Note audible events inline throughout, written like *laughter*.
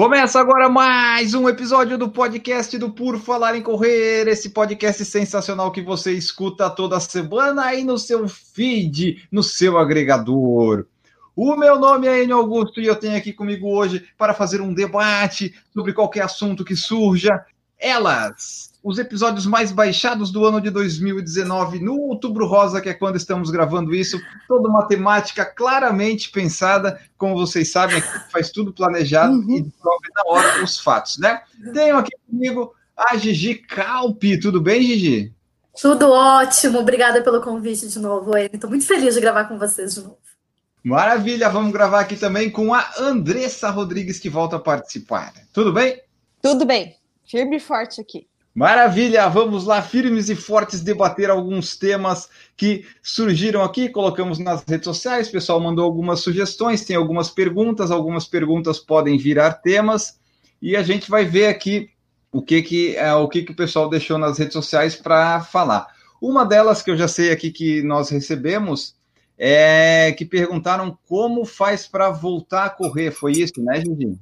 Começa agora mais um episódio do podcast do Por Falar em Correr, esse podcast sensacional que você escuta toda semana aí no seu feed, no seu agregador. O meu nome é Enio Augusto e eu tenho aqui comigo hoje para fazer um debate sobre qualquer assunto que surja. Elas, os episódios mais baixados do ano de 2019, no Outubro Rosa, que é quando estamos gravando isso, toda uma temática claramente pensada, como vocês sabem, aqui faz tudo planejado Uhum. e descobre na hora os fatos, né? Tenho aqui comigo a Gigi Calpi, tudo bem, Gigi? Tudo ótimo, obrigada pelo convite de novo, Eni. Estou muito feliz de gravar com vocês de novo. Maravilha, vamos gravar aqui também com a Andressa Rodrigues, que volta a participar. Tudo bem? Tudo bem, firme e forte aqui. Maravilha, vamos lá, firmes e fortes, debater alguns temas que surgiram aqui, colocamos nas redes sociais, o pessoal mandou algumas sugestões, tem algumas perguntas, algumas perguntas podem virar temas, e a gente vai ver aqui o que, que, é, o, que, que o pessoal deixou nas redes sociais para falar. Uma delas que eu já sei aqui que nós recebemos é que perguntaram como faz para voltar a correr, foi isso, né, Gigi?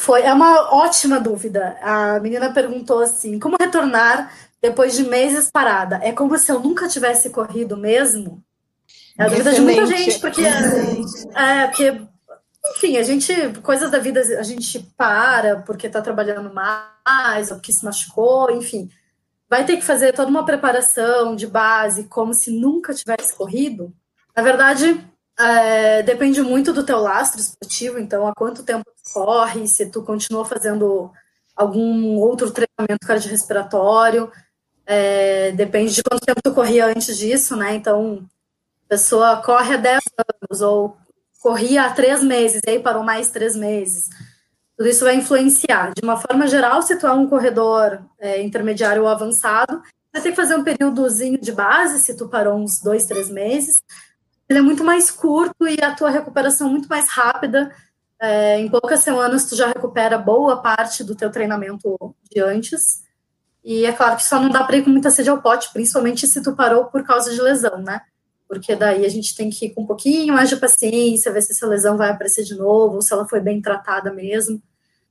Foi, é uma ótima dúvida. A menina perguntou assim: como retornar depois de meses parada? É como se eu nunca tivesse corrido mesmo? É a dúvida de muita gente, porque, é, porque, enfim, a gente, coisas da vida, a gente para porque está trabalhando mais, ou porque se machucou, enfim. Vai ter que fazer toda uma preparação de base, como se nunca tivesse corrido. Na verdade, é, depende muito do teu lastro esportivo, então há quanto tempo tu corre, se tu continua fazendo algum outro treinamento cardiorrespiratório, é, depende de quanto tempo tu corria antes disso, né? Então, a pessoa corre há 10 anos ou corria há 3 meses, e aí parou mais 3 meses. Tudo isso vai influenciar. De uma forma geral, se tu é um corredor é, intermediário ou avançado, vai ter que fazer um períodozinho de base, se tu parou uns 2, 3 meses, ele é muito mais curto e a tua recuperação muito mais rápida. É, em poucas semanas tu já recupera boa parte do teu treinamento de antes. E é claro que só não dá para ir com muita sede ao pote, principalmente se tu parou por causa de lesão, né? Porque daí a gente tem que ir com um pouquinho mais de paciência, ver se essa lesão vai aparecer de novo, ou se ela foi bem tratada mesmo.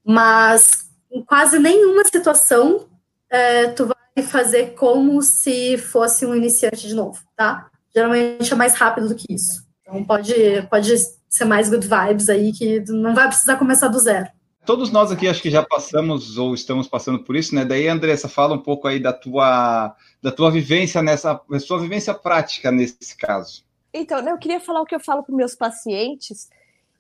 Mas em quase nenhuma situação é, tu vai fazer como se fosse um iniciante de novo, tá? Geralmente é mais rápido do que isso. Então pode, pode ser mais good vibes aí, que não vai precisar começar do zero. Todos nós aqui acho que já passamos ou estamos passando por isso, né? Daí, Andressa, fala um pouco aí da tua, da tua vivência nessa, da sua vivência prática nesse caso. Então, né, eu queria falar o que eu falo para meus pacientes,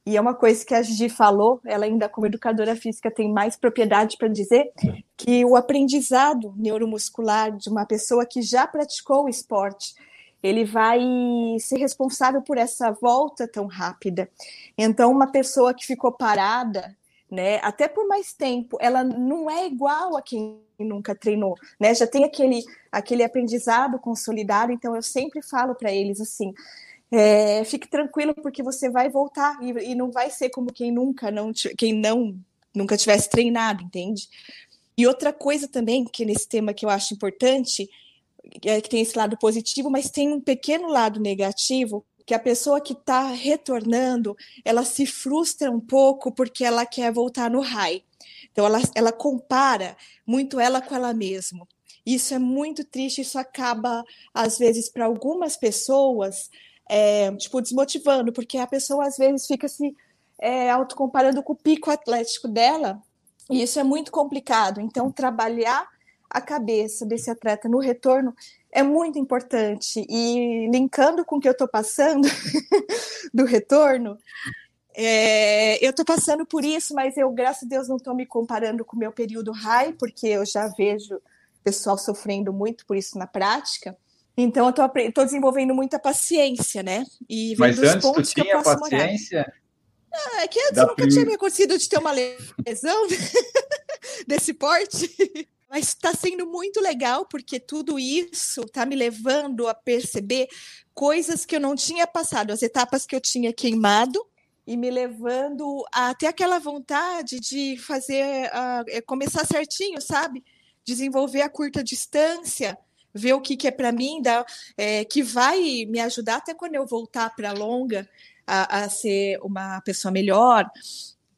e é uma coisa que a Gigi falou, ela ainda como educadora física tem mais propriedade para dizer, que o aprendizado neuromuscular de uma pessoa que já praticou o esporte, ele vai ser responsável por essa volta tão rápida. Então, uma pessoa que ficou parada, né, até por mais tempo, ela não é igual a quem nunca treinou, né? Já tem aquele aquele aprendizado consolidado. Então, eu sempre falo para eles assim: é, fique tranquilo porque você vai voltar e, e, não vai ser como quem nunca não quem não nunca tivesse treinado, entende? E outra coisa também que nesse tema que eu acho importante é que tem esse lado positivo, mas tem um pequeno lado negativo, que a pessoa que está retornando, ela se frustra um pouco porque ela quer voltar no high. Então, ela, ela compara muito ela com ela mesma. Isso é muito triste, isso acaba, às vezes, para algumas pessoas, é, tipo, desmotivando, porque a pessoa, às vezes, fica se é, autocomparando com o pico atlético dela, e isso é muito complicado. Então, trabalhar a cabeça desse atleta no retorno é muito importante. E linkando com o que eu estou passando *laughs* do retorno, é, eu estou passando por isso, mas eu, graças a Deus, não estou me comparando com o meu período high, porque eu já vejo pessoal sofrendo muito por isso na prática. Então, eu estou desenvolvendo muita paciência, né? E mas antes tu tinha paciência? Ah, é que antes nunca prim... tinha me acontecido de ter uma lesão *laughs* desse porte. Mas está sendo muito legal porque tudo isso está me levando a perceber coisas que eu não tinha passado, as etapas que eu tinha queimado e me levando a ter aquela vontade de fazer, uh, começar certinho, sabe? Desenvolver a curta distância, ver o que, que é para mim, dá, é, que vai me ajudar até quando eu voltar para a longa a, a ser uma pessoa melhor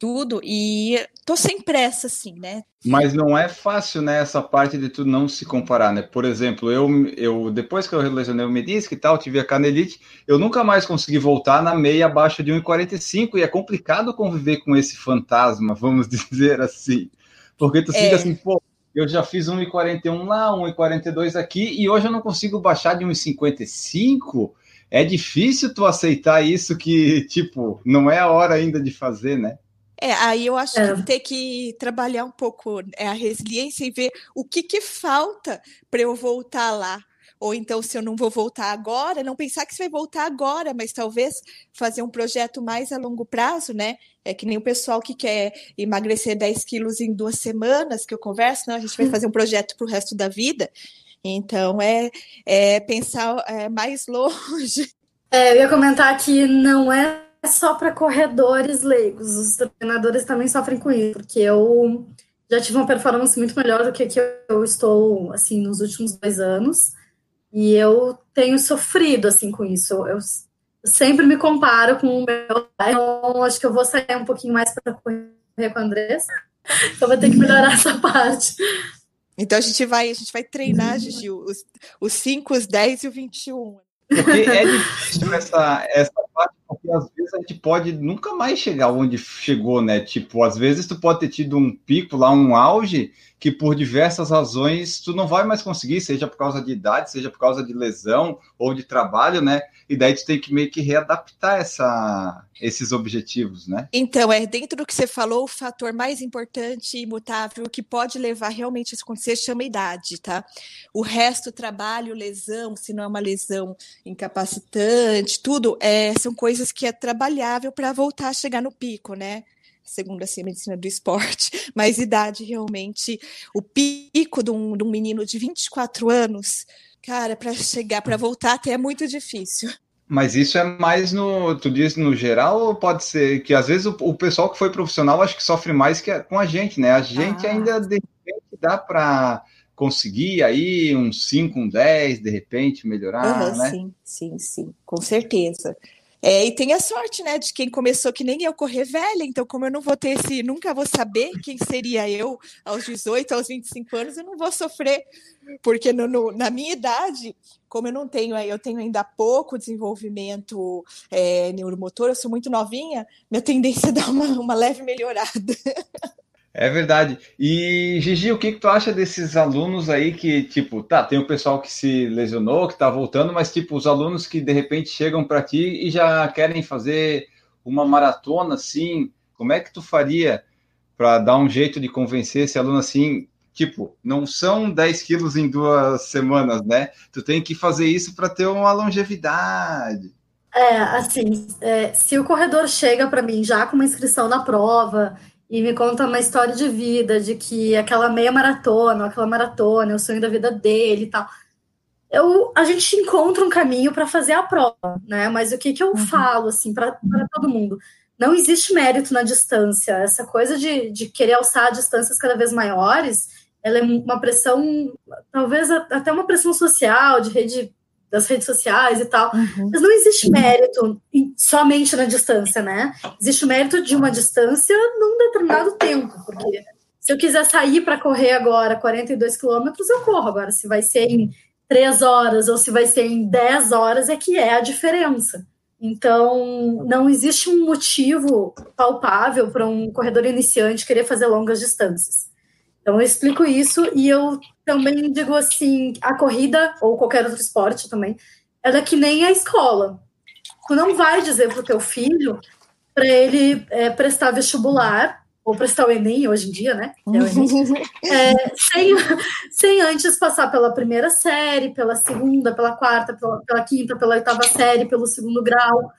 tudo, e tô sem pressa, assim, né? Mas não é fácil, né, essa parte de tu não se comparar, né? Por exemplo, eu, eu depois que eu lesionei o menisco e tal, tive a canelite, eu nunca mais consegui voltar na meia abaixo de 1,45 e é complicado conviver com esse fantasma, vamos *laughs* dizer assim. Porque tu é. fica assim, pô, eu já fiz 1,41 lá, 1,42 aqui e hoje eu não consigo baixar de 1,55. É difícil tu aceitar isso que, tipo, não é a hora ainda de fazer, né? É, aí eu acho é. que ter que trabalhar um pouco é, a resiliência e ver o que, que falta para eu voltar lá. Ou então, se eu não vou voltar agora, não pensar que você vai voltar agora, mas talvez fazer um projeto mais a longo prazo, né? É que nem o pessoal que quer emagrecer 10 quilos em duas semanas, que eu converso, não, a gente vai fazer um projeto para o resto da vida. Então, é, é pensar é, mais *laughs* longe. É, eu ia comentar que não é é só para corredores leigos, os treinadores também sofrem com isso, porque eu já tive uma performance muito melhor do que que eu estou assim nos últimos dois anos e eu tenho sofrido assim com isso. Eu, eu sempre me comparo com o meu então acho que eu vou sair um pouquinho mais para correr com a Andressa. *laughs* Então vou ter que melhorar essa parte. Então a gente vai, a gente vai treinar, Gigi, os, os 5, os 10 e o 21. Porque é difícil essa, essa parte, porque às vezes a gente pode nunca mais chegar onde chegou, né? Tipo, às vezes tu pode ter tido um pico lá, um auge, que por diversas razões tu não vai mais conseguir, seja por causa de idade, seja por causa de lesão ou de trabalho, né? E daí tu tem que meio que readaptar essa, esses objetivos, né? Então, é dentro do que você falou, o fator mais importante e imutável que pode levar realmente a isso acontecer chama idade, tá? O resto, trabalho, lesão, se não é uma lesão incapacitante, tudo, é, são coisas que é trabalhável para voltar a chegar no pico, né? Segundo assim, a medicina do esporte, *laughs* mas idade realmente, o pico de um, de um menino de 24 anos, cara, para chegar, para voltar até é muito difícil. Mas isso é mais no, tu diz no geral, ou pode ser que às vezes o, o pessoal que foi profissional acho que sofre mais que a, com a gente, né? A gente ah. ainda de repente dá para conseguir aí um 5, um 10, de repente melhorar, uhum, né? Sim, sim, sim, com certeza. É, e tem a sorte, né, de quem começou que nem eu correr velha, então como eu não vou ter esse, nunca vou saber quem seria eu aos 18, aos 25 anos, eu não vou sofrer, porque no, no, na minha idade, como eu não tenho, eu tenho ainda pouco desenvolvimento é, neuromotor, eu sou muito novinha, minha tendência é *laughs* dar uma, uma leve melhorada. É verdade. E, Gigi, o que, que tu acha desses alunos aí que, tipo, tá, tem o pessoal que se lesionou, que tá voltando, mas, tipo, os alunos que de repente chegam para ti e já querem fazer uma maratona assim, como é que tu faria para dar um jeito de convencer esse aluno assim? Tipo, não são 10 quilos em duas semanas, né? Tu tem que fazer isso para ter uma longevidade. É, assim, é, se o corredor chega para mim já com uma inscrição na prova e me conta uma história de vida, de que aquela meia maratona, aquela maratona, é o sonho da vida dele e tal. Eu, a gente encontra um caminho para fazer a prova, né? Mas o que, que eu uhum. falo, assim, para todo mundo? Não existe mérito na distância. Essa coisa de, de querer alçar distâncias cada vez maiores, ela é uma pressão, talvez até uma pressão social, de rede das redes sociais e tal. Uhum. Mas não existe mérito somente na distância, né? Existe o mérito de uma distância num determinado tempo, porque se eu quiser sair para correr agora 42 quilômetros, eu corro. Agora, se vai ser em 3 horas ou se vai ser em 10 horas, é que é a diferença. Então, não existe um motivo palpável para um corredor iniciante querer fazer longas distâncias. Então, eu explico isso e eu também digo assim: a corrida, ou qualquer outro esporte também, ela é que nem a escola. Tu não vai dizer para o teu filho para ele é, prestar vestibular, ou prestar o Enem hoje em dia, né? *laughs* É, é, sem, sem antes passar pela primeira série, pela segunda, pela quarta, pela, pela quinta, pela oitava série, pelo segundo grau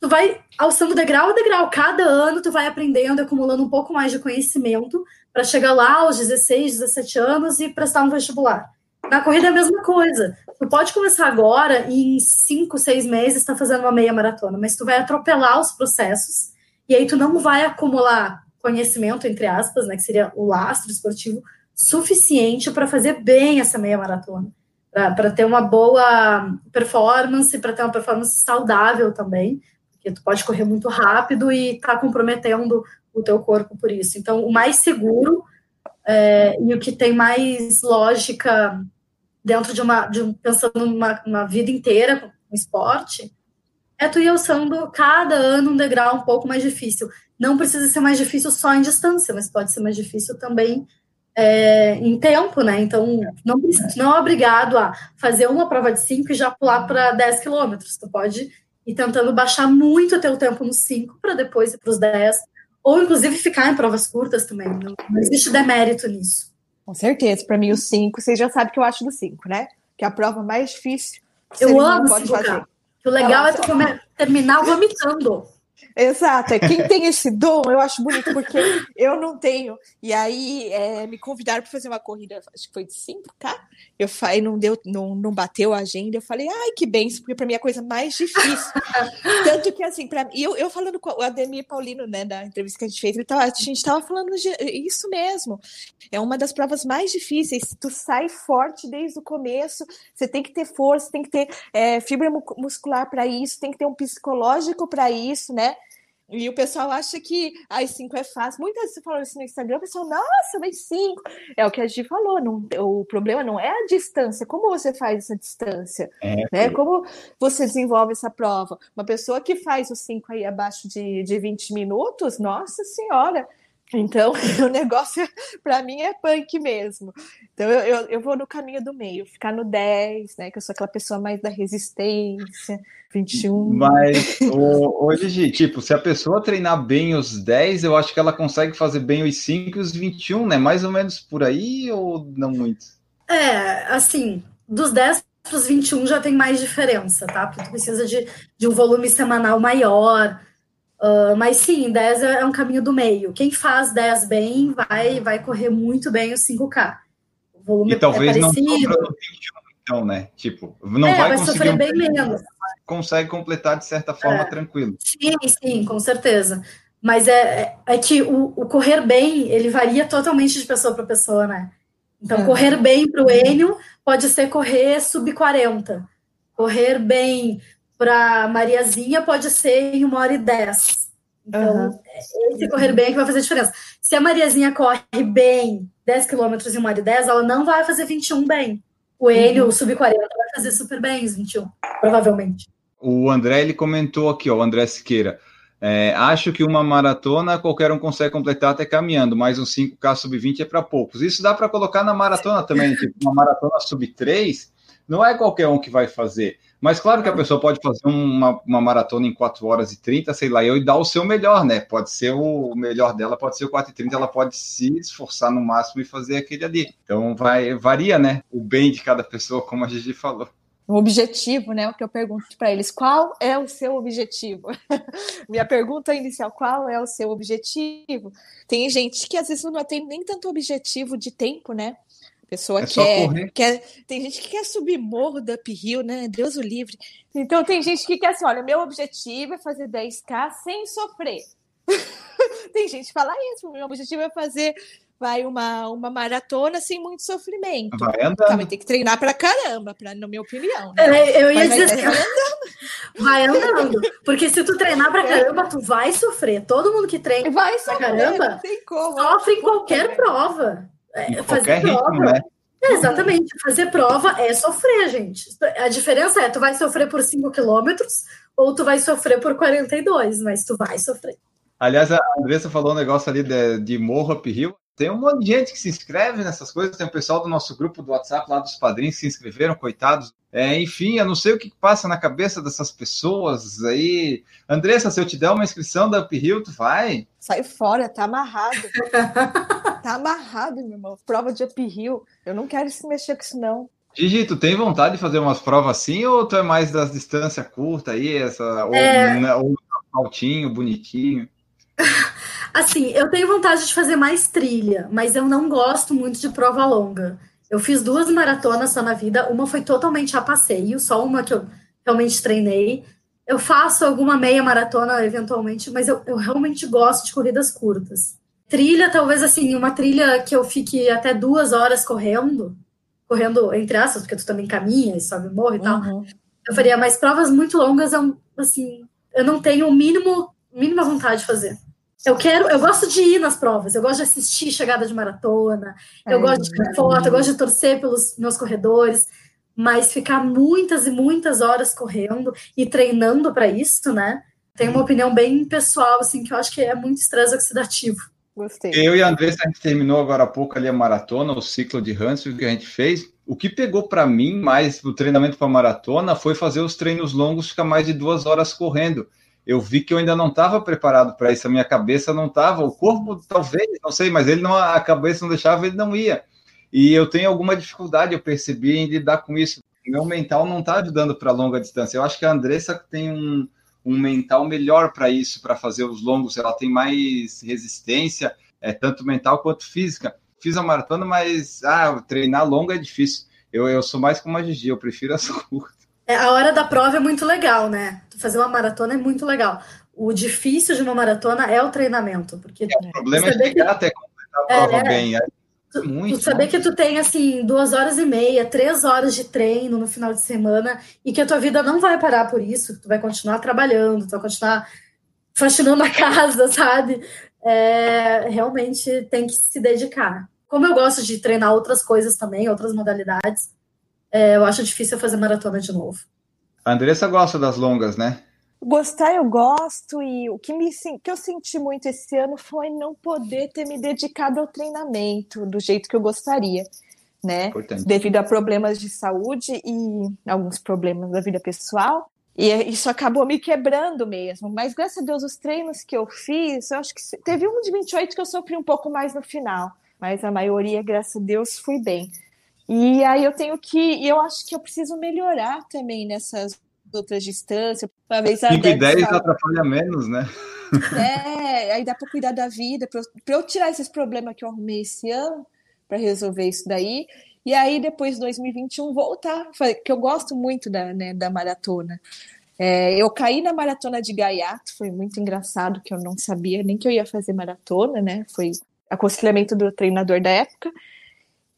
tu vai alçando degrau a degrau. Cada ano tu vai aprendendo, acumulando um pouco mais de conhecimento para chegar lá aos 16, 17 anos e prestar um vestibular. Na corrida é a mesma coisa. Tu pode começar agora e em 5, 6 meses está fazendo uma meia maratona, mas tu vai atropelar os processos e aí tu não vai acumular conhecimento, entre aspas, né, que seria o lastro esportivo, suficiente para fazer bem essa meia maratona, para ter uma boa performance, para ter uma performance saudável também, porque tu pode correr muito rápido e tá comprometendo o teu corpo por isso. Então, o mais seguro é, e o que tem mais lógica dentro de uma, de pensando numa, numa vida inteira com esporte, é tu ir alçando cada ano um degrau um pouco mais difícil. Não precisa ser mais difícil só em distância, mas pode ser mais difícil também é, em tempo, né? Então, não, não é obrigado a fazer uma prova de 5 e já pular para 10 quilômetros. Tu pode ir tentando baixar muito o teu tempo nos 5 para depois ir para os 10, ou inclusive ficar em provas curtas também. Não, não existe demérito nisso. Com certeza. Para mim, os 5, vocês já sabem que eu acho do 5, né? Que é a prova mais difícil. Eu amo pode. O legal é tu terminar vomitando. Exato, é quem tem esse dom, eu acho bonito, porque eu não tenho. E aí é, me convidaram para fazer uma corrida, acho que foi de 5K. Eu falei, não deu, não, não bateu a agenda. Eu falei, ai, que benção, porque para mim é a coisa mais difícil. Tanto que assim, para eu, eu falando com o Ademir Paulino, né, da entrevista que a gente fez, ele tava, a gente estava falando de, isso mesmo. É uma das provas mais difíceis. Tu sai forte desde o começo, você tem que ter força, tem que ter é, fibra muscular para isso, tem que ter um psicológico para isso, né? E o pessoal acha que as 5 é fácil. Muitas vezes falam isso no Instagram, o pessoal, nossa, mas 5. É o que a gente falou, não, o problema não é a distância, como você faz essa distância, é, né? Como você desenvolve essa prova. Uma pessoa que faz os 5 aí abaixo de, de 20 minutos, nossa senhora, então, *laughs* o negócio, para mim, é punk mesmo. Então, eu, eu, eu, vou no caminho do meio, ficar no 10, né? Que eu sou aquela pessoa mais da resistência, 21. Mas, *laughs* hoje, tipo, se a pessoa treinar bem os 10, eu acho que ela consegue fazer bem os 5 e os 21, né? Mais ou menos por aí ou não muito? É, assim, dos 10 para os 21 já tem mais diferença, tá? Porque tu precisa de, de um volume semanal maior. Uh, mas sim, 10 é, é um caminho do meio. Quem faz 10 bem vai, vai correr muito bem os 5K. O volume e talvez é não 21, então, né? Tipo, não é, vai, vai conseguir sofrer bem menos. Consegue completar de certa forma é. tranquilo. Sim, sim, com certeza. Mas é, é, é que o, o, correr bem, ele varia totalmente de pessoa para pessoa, né? Então, é. correr bem para o Enio pode ser correr sub 40. Correr bem para Mariazinha pode ser em uma hora e dez. Então, uhum. esse correr bem é que vai fazer a diferença. Se a Mariazinha corre bem 10 quilômetros em uma hora e 10, ela não vai fazer 21 bem. O Enio, uhum. o sub-40, vai fazer super bem os 21, provavelmente. O André, ele comentou aqui, ó, o André Siqueira. É, acho que uma maratona qualquer um consegue completar até caminhando, mas um 5K sub-20 é para poucos. Isso dá para colocar na maratona também, tipo, uma maratona sub-3 não é qualquer um que vai fazer. Mas claro que a pessoa pode fazer uma, uma maratona em 4 horas e 30, sei lá, e dar o seu melhor, né? Pode ser o melhor dela, pode ser o 4 e 30, ela pode se esforçar no máximo e fazer aquele ali. Então vai, varia, né? O bem de cada pessoa, como a gente falou. O objetivo, né? O que eu pergunto para eles, qual é o seu objetivo? *laughs* Minha pergunta inicial, qual é o seu objetivo? Tem gente que às vezes não tem nem tanto objetivo de tempo, né? Pessoa é quer, quer. Tem gente que quer subir morro da uphill, né? Deus o livre. Então tem gente que quer assim: olha, meu objetivo é fazer 10K sem sofrer. *laughs* tem gente que fala isso, meu objetivo é fazer vai uma, uma maratona sem muito sofrimento. Vai andando. Tá, vai ter que treinar pra caramba, pra, na minha opinião. Né? É, eu ia dizer assim, vai andando. vai andando. Porque se tu treinar pra caramba, tu vai sofrer. Todo mundo que treina vai pra caramba sofre em qualquer prova. É, fazer prova. Ritmo, né? É, exatamente. Fazer prova é sofrer, gente. A diferença é, tu vai sofrer por 5 quilômetros ou tu vai sofrer por 42, mas tu vai sofrer. Aliás, a Andressa falou um negócio ali de, de morro uphill. Tem um monte de gente que se inscreve nessas coisas. Tem o pessoal do nosso grupo do WhatsApp lá dos padrinhos que se inscreveram, coitados. É, enfim, eu não sei o que passa na cabeça dessas pessoas aí. Andressa, se eu te der uma inscrição da Uphill, tu vai? Sai fora, tá amarrado. *laughs* tá amarrado, meu irmão. Prova de uphill. Eu não quero se mexer com isso, não. Gigi, tu tem vontade de fazer umas provas assim ou tu é mais das distâncias curtas aí, essa, é... ou, né, ou altinho, bonitinho? *laughs* Assim, eu tenho vontade de fazer mais trilha, mas eu não gosto muito de prova longa. Eu fiz duas maratonas só na vida, uma foi totalmente a passeio, só uma que eu realmente treinei. Eu faço alguma meia maratona eventualmente, mas eu, eu realmente gosto de corridas curtas. Trilha, talvez assim, uma trilha que eu fique até duas horas correndo, correndo entre aspas, porque tu também caminha e sobe morro e tal. Uhum. Eu faria, mas provas muito longas, eu, assim, eu não tenho o mínimo, mínima vontade de fazer. Eu quero, eu gosto de ir nas provas, eu gosto de assistir chegada de maratona, eu É, gosto de tirar foto, eu gosto de torcer pelos meus corredores, mas ficar muitas e muitas horas correndo e treinando para isso, né? Tem uma opinião bem pessoal, assim, que eu acho que é muito estresse oxidativo. Gostei. Eu e a Andressa, a gente terminou agora há pouco ali a maratona, o ciclo de Hansfield que a gente fez. O que pegou para mim mais o treinamento para maratona foi fazer os treinos longos, ficar mais de duas horas correndo. Eu vi que eu ainda não estava preparado para isso, a minha cabeça não estava, o corpo talvez, não sei, mas ele não, a cabeça não deixava, ele não ia. E eu tenho alguma dificuldade, eu percebi, em lidar com isso. Meu mental não está ajudando para longa distância. Eu acho que a Andressa tem um, um mental melhor para isso, para fazer os longos. Ela tem mais resistência, é tanto mental quanto física. Fiz a maratona, mas ah, treinar longa é difícil. Eu, eu sou mais como a Gigi, eu prefiro as *laughs* curtas. É, a hora da prova é muito legal, né? Fazer uma maratona é muito legal. O difícil de uma maratona é o treinamento, porque O problema é chegar até completar a prova É, bem. Aí, tu, muito, tu saber que tu tem assim duas horas e meia, três horas de treino no final de semana e que a tua vida não vai parar por isso, tu vai continuar trabalhando, tu vai continuar faxinando a *laughs* casa, sabe? É, realmente tem que se dedicar. Como eu gosto de treinar outras coisas também, outras modalidades, é, eu acho difícil fazer maratona de novo. A Andressa gosta das longas, né? Gostar eu gosto, e o que, me, que eu senti muito esse ano foi não poder ter me dedicado ao treinamento do jeito que eu gostaria, né? Importante. Devido a problemas de saúde e alguns problemas da vida pessoal. E isso acabou me quebrando mesmo. Mas graças a Deus, os treinos que eu fiz, eu acho que teve um de 28 que eu sofri um pouco mais no final. Mas a maioria, graças a Deus, fui bem. E aí eu tenho que. E eu acho que eu preciso melhorar também nessas outras distâncias. Uma vez a 5 e Deb 10 fala- atrapalha menos, né? é, aí dá para cuidar da vida, para eu tirar esses problemas que eu arrumei esse ano, para resolver isso daí. E aí, depois de 2021, voltar, que eu gosto muito da, né, da maratona. É, eu caí na maratona de Gaiato, foi muito engraçado, que eu não sabia nem que eu ia fazer maratona, né? Foi aconselhamento do treinador da época.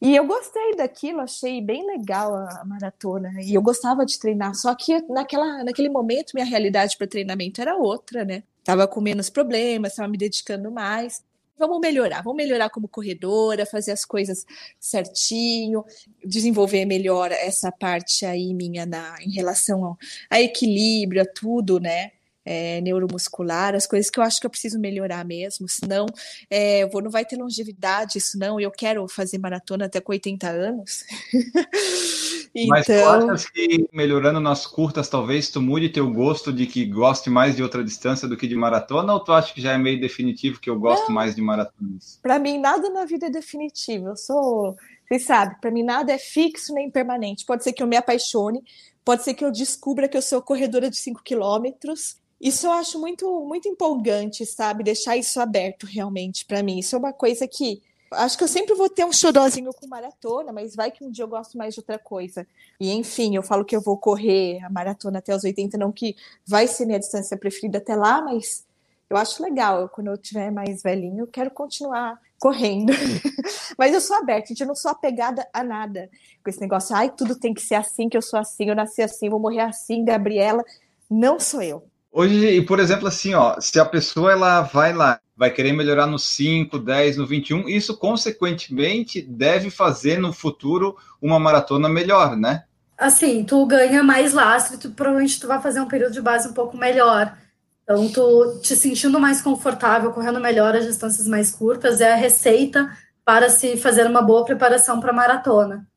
E eu gostei daquilo, achei bem legal a maratona. E eu gostava de treinar, só que naquela, naquele momento minha realidade para treinamento era outra, né? Tava com menos problemas, tava me dedicando mais. Vamos melhorar, vamos melhorar como corredora, fazer as coisas certinho, desenvolver melhor essa parte aí minha na, em relação ao a equilíbrio, a tudo, né? É, neuromuscular, as coisas que eu acho que eu preciso melhorar mesmo, senão é, vou, não vai ter longevidade isso não, eu quero fazer maratona até com 80 anos. *laughs* Mas então, achas que melhorando nas curtas, talvez tu mude teu gosto de que goste mais de outra distância do que de maratona, ou tu acha que já é meio definitivo que eu gosto mais de maratonas? para mim nada na vida é definitivo. Eu sou, vocês sabem, para mim nada é fixo nem permanente. Pode ser que eu me apaixone, pode ser que eu descubra que eu sou corredora de 5 quilômetros. Isso eu acho muito, muito empolgante, sabe? Deixar isso aberto realmente para mim. Isso é uma coisa que acho que eu sempre vou ter um xodózinho com maratona, mas vai que um dia eu gosto mais de outra coisa. E enfim, eu falo que eu vou correr a maratona até os 80, não que vai ser minha distância preferida até lá, mas eu acho legal. Eu, quando eu tiver mais velhinho, eu quero continuar correndo. *laughs* mas eu sou aberta, gente, eu não sou apegada a nada. Com esse negócio, ai, tudo tem que ser assim, que eu sou assim, eu nasci assim, vou morrer assim, Gabriela. Não sou eu. Hoje, e por exemplo, assim, ó, se a pessoa ela vai lá, vai querer melhorar no 5, 10, no 21, isso consequentemente deve fazer no futuro uma maratona melhor, né? Assim, tu ganha mais lastro, tu, provavelmente tu vai fazer um período de base um pouco melhor. Então, tu te sentindo mais confortável, correndo melhor as distâncias mais curtas, é a receita para se fazer uma boa preparação para maratona.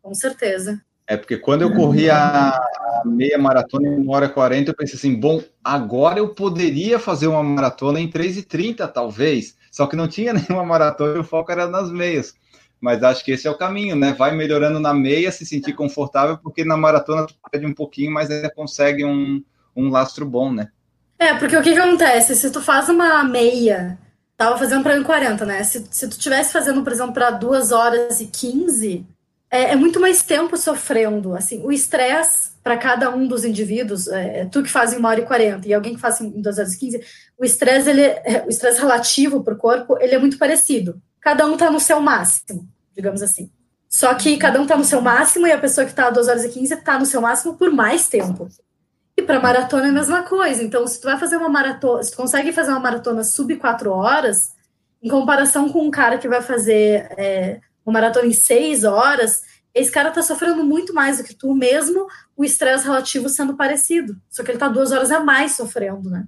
Com certeza. É porque quando eu corri a meia maratona em 1 hora e 40, eu pensei assim, bom, agora eu poderia fazer uma maratona em 3 e 30, talvez. Só que não tinha *laughs* nenhuma maratona e o foco era nas meias. Mas acho que esse é o caminho, né? Vai melhorando na meia, se sentir confortável, porque na maratona tu perde um pouquinho, mas ainda consegue um, um lastro bom, né? É, porque o que, que acontece? Se tu faz uma meia Tava fazendo para 1,40, né? Se, se tu tivesse fazendo, por exemplo, para 2 horas e 15, é, é, muito mais tempo sofrendo. Assim, o estresse para cada um dos indivíduos, é, tu que faz em 1 hora e 40 e alguém que faz em 2 horas e 15, o estresse, ele, o estresse relativo para o corpo, ele é muito parecido. Cada um tá no seu máximo, digamos assim. Só que cada um tá no seu máximo e a pessoa que tá a 2 horas e 15 tá no seu máximo por mais tempo. E para maratona é a mesma coisa. Então, se tu vai fazer uma maratona, se tu consegue fazer uma maratona sub 4 horas, em comparação com um cara que vai fazer é, uma maratona em 6 horas, esse cara tá sofrendo muito mais do que tu, mesmo o estresse relativo sendo parecido. Só que ele tá duas horas a mais sofrendo, né?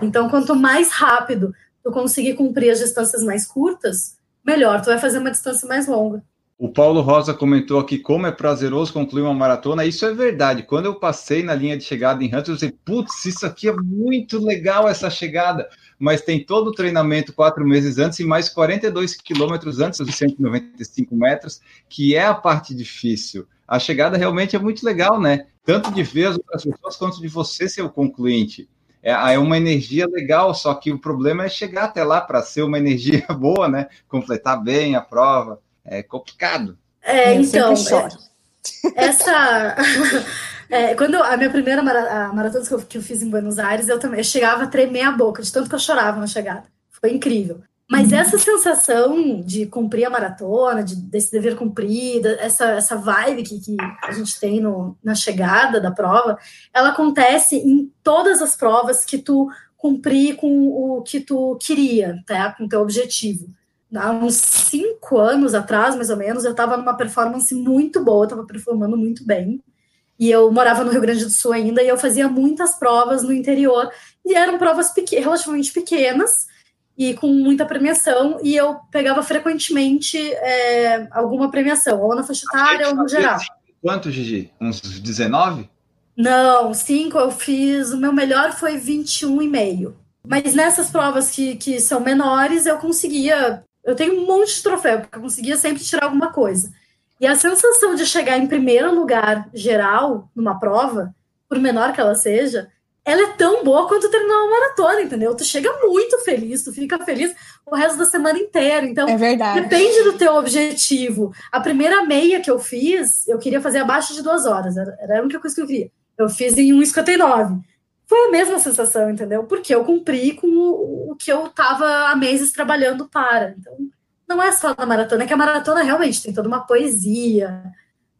Então, quanto mais rápido tu conseguir cumprir as distâncias mais curtas, melhor tu vai fazer uma distância mais longa. O Paulo Rosa comentou aqui como é prazeroso concluir uma maratona. Isso é verdade. Quando eu passei na linha de chegada em Hunter, eu pensei, putz, isso aqui é muito legal essa chegada. Mas tem todo o treinamento quatro meses antes e mais 42 quilômetros antes dos 195 metros, que é a parte difícil. A chegada realmente é muito legal, né? Tanto de ver as outras pessoas quanto de você ser o concluinte. É, é uma energia legal, só que o problema é chegar até lá para ser uma energia *laughs* boa, né? Completar bem a prova é complicado. É, então. É, essa. É, quando a minha primeira mara, maratona que eu, que eu, fiz em Buenos Aires, eu também eu chegava a tremer a boca, de tanto que eu chorava na chegada. Foi incrível. Mas essa sensação de cumprir a maratona, de, desse dever cumprido, essa, essa vibe que, que a gente tem no, na chegada da prova, ela acontece em todas as provas que tu cumprir com o que tu queria, tá? com o teu objetivo há uns cinco anos atrás, mais ou menos, eu estava numa performance muito boa, estava performando muito bem. E eu morava no Rio Grande do Sul ainda, e eu fazia muitas provas no interior, e eram provas pequ relativamente pequenas, e com muita premiação, e eu pegava frequentemente é, alguma premiação, ou na faixa etária ou no geral. Quanto, Gigi? Uns 19? Não, cinco eu fiz, o meu melhor foi 21,5. Mas nessas provas que, que são menores, eu conseguia eu tenho um monte de troféu, porque eu conseguia sempre tirar alguma coisa. E a sensação de chegar em primeiro lugar geral numa prova, por menor que ela seja, ela é tão boa quanto terminar uma maratona, entendeu? Tu chega muito feliz, tu fica feliz o resto da semana inteira. Então, é verdade. depende do teu objetivo. A primeira meia que eu fiz, eu queria fazer abaixo de duas horas, era, a única coisa que eu queria. Eu fiz em 1,59 foi a mesma sensação, entendeu? Porque eu cumpri com o, o que eu estava há meses trabalhando para. Então, não é só na maratona, é que a maratona realmente tem toda uma poesia.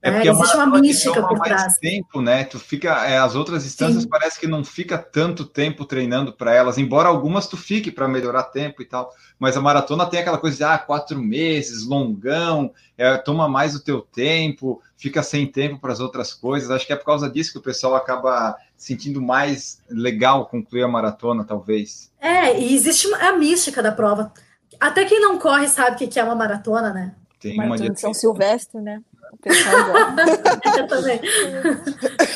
É porque né? existe uma mística por trás. tempo, né? Tu fica, é, as outras distâncias Sim. parece que não fica tanto tempo treinando para elas, embora algumas tu fique para melhorar tempo e tal. Mas a maratona tem aquela coisa de ah, quatro meses, longão, é, toma mais o teu tempo, fica sem tempo para as outras coisas. Acho que é por causa disso que o pessoal acaba sentindo mais legal concluir a maratona, talvez. É, e existe a mística da prova. Até quem não corre sabe o que é uma maratona, né? Tem uma de São Silvestre, né? *laughs* Eu também.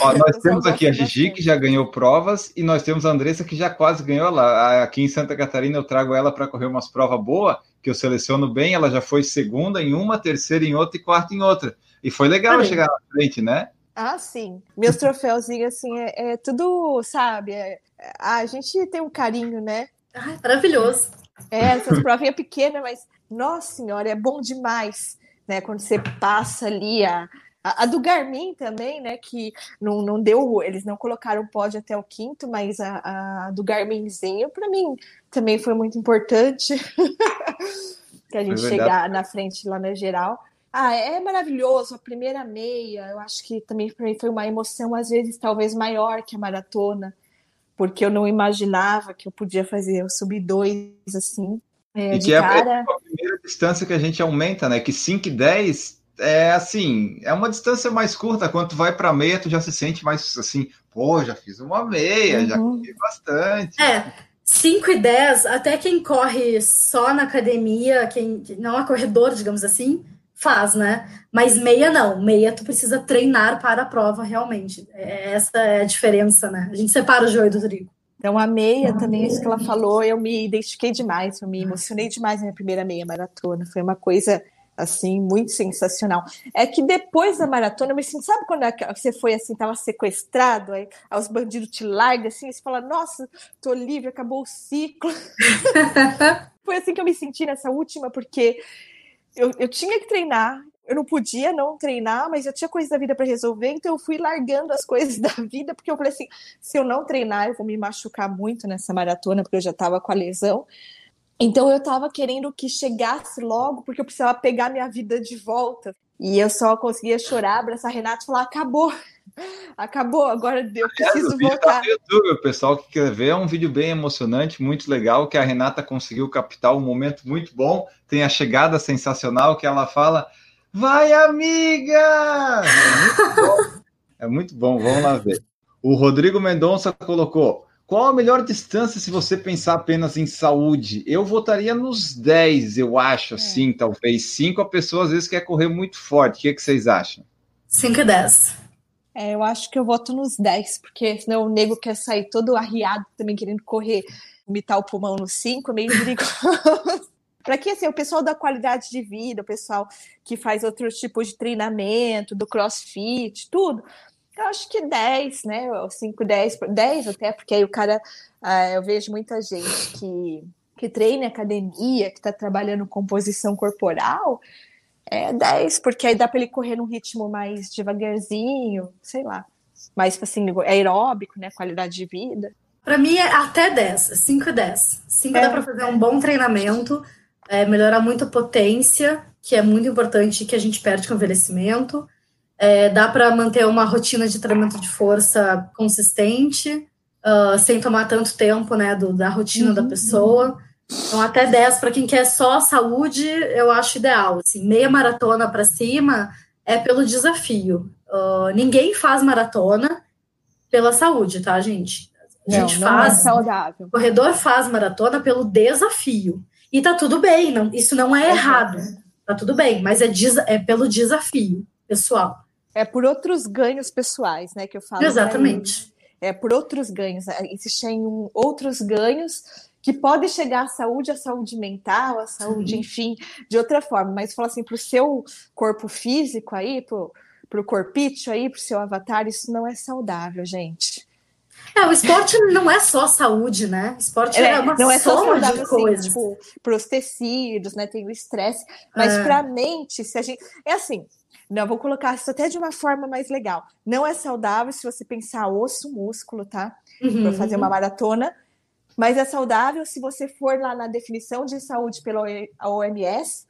Ó, nós temos aqui a Gigi, que já ganhou provas, e nós temos a Andressa, que já quase ganhou lá. Aqui em Santa Catarina, eu trago ela para correr umas provas boas, que eu seleciono bem. Ela já foi segunda em uma, terceira em outra e quarta em outra. E foi legal chegar na frente, né? Ah, sim. Meus troféuzinhos, assim, é, é tudo, sabe? É, a gente tem um carinho, né? Ai, maravilhoso. É, essas provinhas pequenas, mas, nossa senhora, é bom demais, né? Quando você passa ali a, a, do Garmin também, né? Que não, não deu, eles não colocaram pódio até o quinto, mas a, a do Garminzinho, para mim, também foi muito importante. *laughs* que a gente chegar na frente lá na geral. Ah, é maravilhoso. A primeira meia, eu acho que também para mim foi uma emoção, às vezes, talvez maior que a maratona, porque eu não imaginava que eu podia fazer o sub dois assim. É, e que cara... é a primeira distância que a gente aumenta, né? Que 5 e 10 é assim, é uma distância mais curta. Quando tu vai para meia, tu já se sente mais assim, pô, já fiz uma meia, uhum. já corri bastante. É. 5 e 10, até quem corre só na academia, quem não é corredor, digamos assim, faz, né? Mas meia não, meia tu precisa treinar para a prova realmente. É, essa é a diferença, né? A gente separa o joio do trigo. Então a meia também, isso que ela falou, eu me identifiquei demais, eu me emocionei demais na minha primeira meia maratona. Foi uma coisa assim, muito sensacional. É que depois da maratona, eu me sinto, sabe quando você foi assim, tava sequestrado, aí, aí os bandidos te largam assim, e você fala, nossa, tô livre, acabou o ciclo. *laughs* foi assim que eu me senti nessa última, porque eu, eu tinha que treinar, eu não podia não treinar, mas eu tinha coisas da vida para resolver, então eu fui largando as *laughs* coisas da vida, porque eu falei assim: se eu não treinar, eu vou me machucar muito nessa maratona, porque eu já estava com a lesão. Então eu estava querendo que chegasse logo, porque eu precisava pegar minha vida de volta. E eu só conseguia chorar, abraçar a Renata e falar: acabou, acabou, agora eu preciso é, voltar. No YouTube, o pessoal que quer ver, é um vídeo bem emocionante, muito legal, que a Renata conseguiu captar um momento muito bom. Tem a chegada sensacional que ela fala Vai, amiga! É muito bom, é muito bom. vamos lá ver. O Rodrigo Mendonça colocou: qual a melhor distância se você pensar apenas em saúde? Eu votaria nos 10, eu acho, é. assim, talvez. 5 a pessoa às vezes quer correr muito forte. O que, é que vocês acham? 5 e 10. É, eu acho que eu voto nos 10, porque senão o nego quer sair todo arriado também querendo correr, vomitar o pulmão no 5, é meio *laughs* perigoso. para que assim, o pessoal da qualidade de vida, o pessoal que faz outros tipos de treinamento, do crossfit, tudo, eu acho que 10, né? 5, 10, 10 até, porque aí o cara, uh, eu vejo muita gente que, que treina em academia, que está trabalhando composição corporal, é 10, porque aí dá para ele correr num ritmo mais devagarzinho, sei lá, mais assim, aeróbico, né? Qualidade de vida. Para mim é até 10, 5 e 10. 5 é. dá para fazer um bom treinamento é, melhorar muito a potência, que é muito importante que a gente perde com o envelhecimento. É, dá para manter uma rotina de treinamento de força consistente, uh, sem tomar tanto tempo né, do, da rotina uhum. da pessoa. Então, até 10 para quem quer só saúde, eu acho ideal. Assim, meia maratona para cima é pelo desafio. Uh, ninguém faz maratona pela saúde, tá, gente? A gente não, faz. Não é saudável. O corredor faz maratona pelo desafio. E tá tudo bem, não, isso não é errado. Tá tudo bem, mas é, é pelo desafio pessoal. É por outros ganhos pessoais, né, que eu falo. Exatamente. É por outros ganhos. É, existem outros ganhos que podem chegar à saúde, à saúde mental, à saúde, enfim, de outra forma. Mas fala assim, para o seu corpo físico aí, para o corpite aí, para o seu avatar, isso não é saudável, gente. É, o esporte não é só saúde, né? O esporte é, é uma não é só saudável, de coisas. Assim, tipo, para os tecidos, né? Tem o estresse, mas é. para a mente, se a gente. É assim, não, vou colocar isso até de uma forma mais legal. Não é saudável se você pensar osso, músculo, tá? Uhum. Para fazer uma maratona. Mas é saudável se você for lá na definição de saúde pela OMS,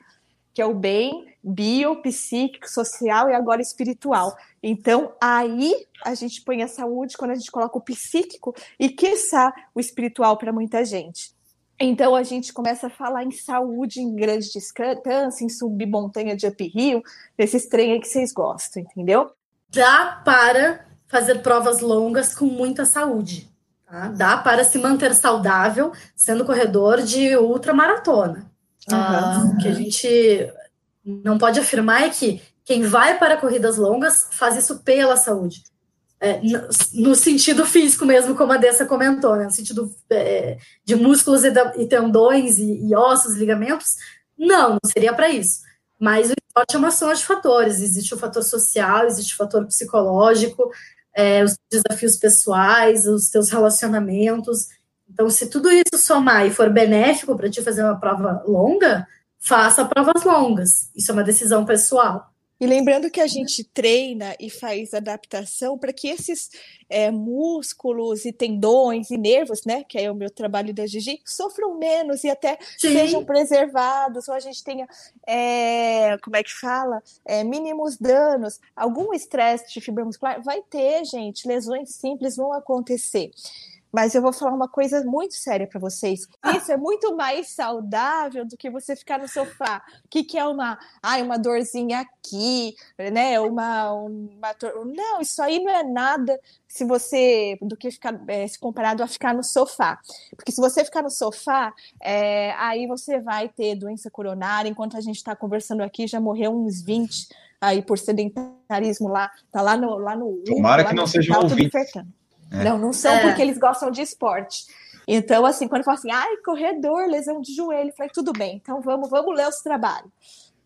que é o bem bio, psíquico, social e agora espiritual. Então, aí a gente põe a saúde quando a gente coloca o psíquico e, quiçá, o espiritual para muita gente. Então, a gente começa a falar em saúde, em grande distância, em subir montanha de uphill, desses trem que vocês gostam, entendeu? Dá para fazer provas longas com muita saúde. Tá? Dá para se manter saudável sendo corredor de ultramaratona. Uhum. o que a gente não pode afirmar é que quem vai para corridas longas faz isso pela saúde. É, no, no, sentido físico mesmo, como a Dessa comentou, né? no sentido é, de músculos e, da, e tendões e, e, ossos, ligamentos, não, não seria para isso. Mas o esporte é uma soma de fatores. Existe o fator social, existe o fator psicológico, é, os desafios pessoais, os teus relacionamentos. Então, se tudo isso somar e for benéfico para te fazer uma prova longa, faça provas longas. Isso é uma decisão pessoal. E lembrando que a gente treina e faz adaptação para que esses é, músculos e tendões e nervos, né, que é o meu trabalho da Gigi, sofram menos e até Sim. sejam preservados, ou a gente tenha, é, como é que fala, é, mínimos danos. Algum estresse de fibra muscular vai ter, gente, lesões simples vão acontecer. Mas eu vou falar uma coisa muito séria para vocês. Isso é muito mais saudável do que você ficar no sofá. O que, que é uma, ai, uma dorzinha aqui, né? Uma, uma não, isso aí não é nada se você do que ficar é, se comparado a ficar no sofá. Porque se você ficar no sofá, é, aí você vai ter doença coronária. Enquanto a gente está conversando aqui, já morreu uns 20 aí por sedentarismo lá, tá lá no lá no Tomara lá que não seja um ouvinte. É. Não, não são é. porque eles gostam de esporte. Então, assim, quando fala assim, ai, corredor, lesão de joelho, eu falei, tudo bem, então vamos, vamos ler os trabalhos.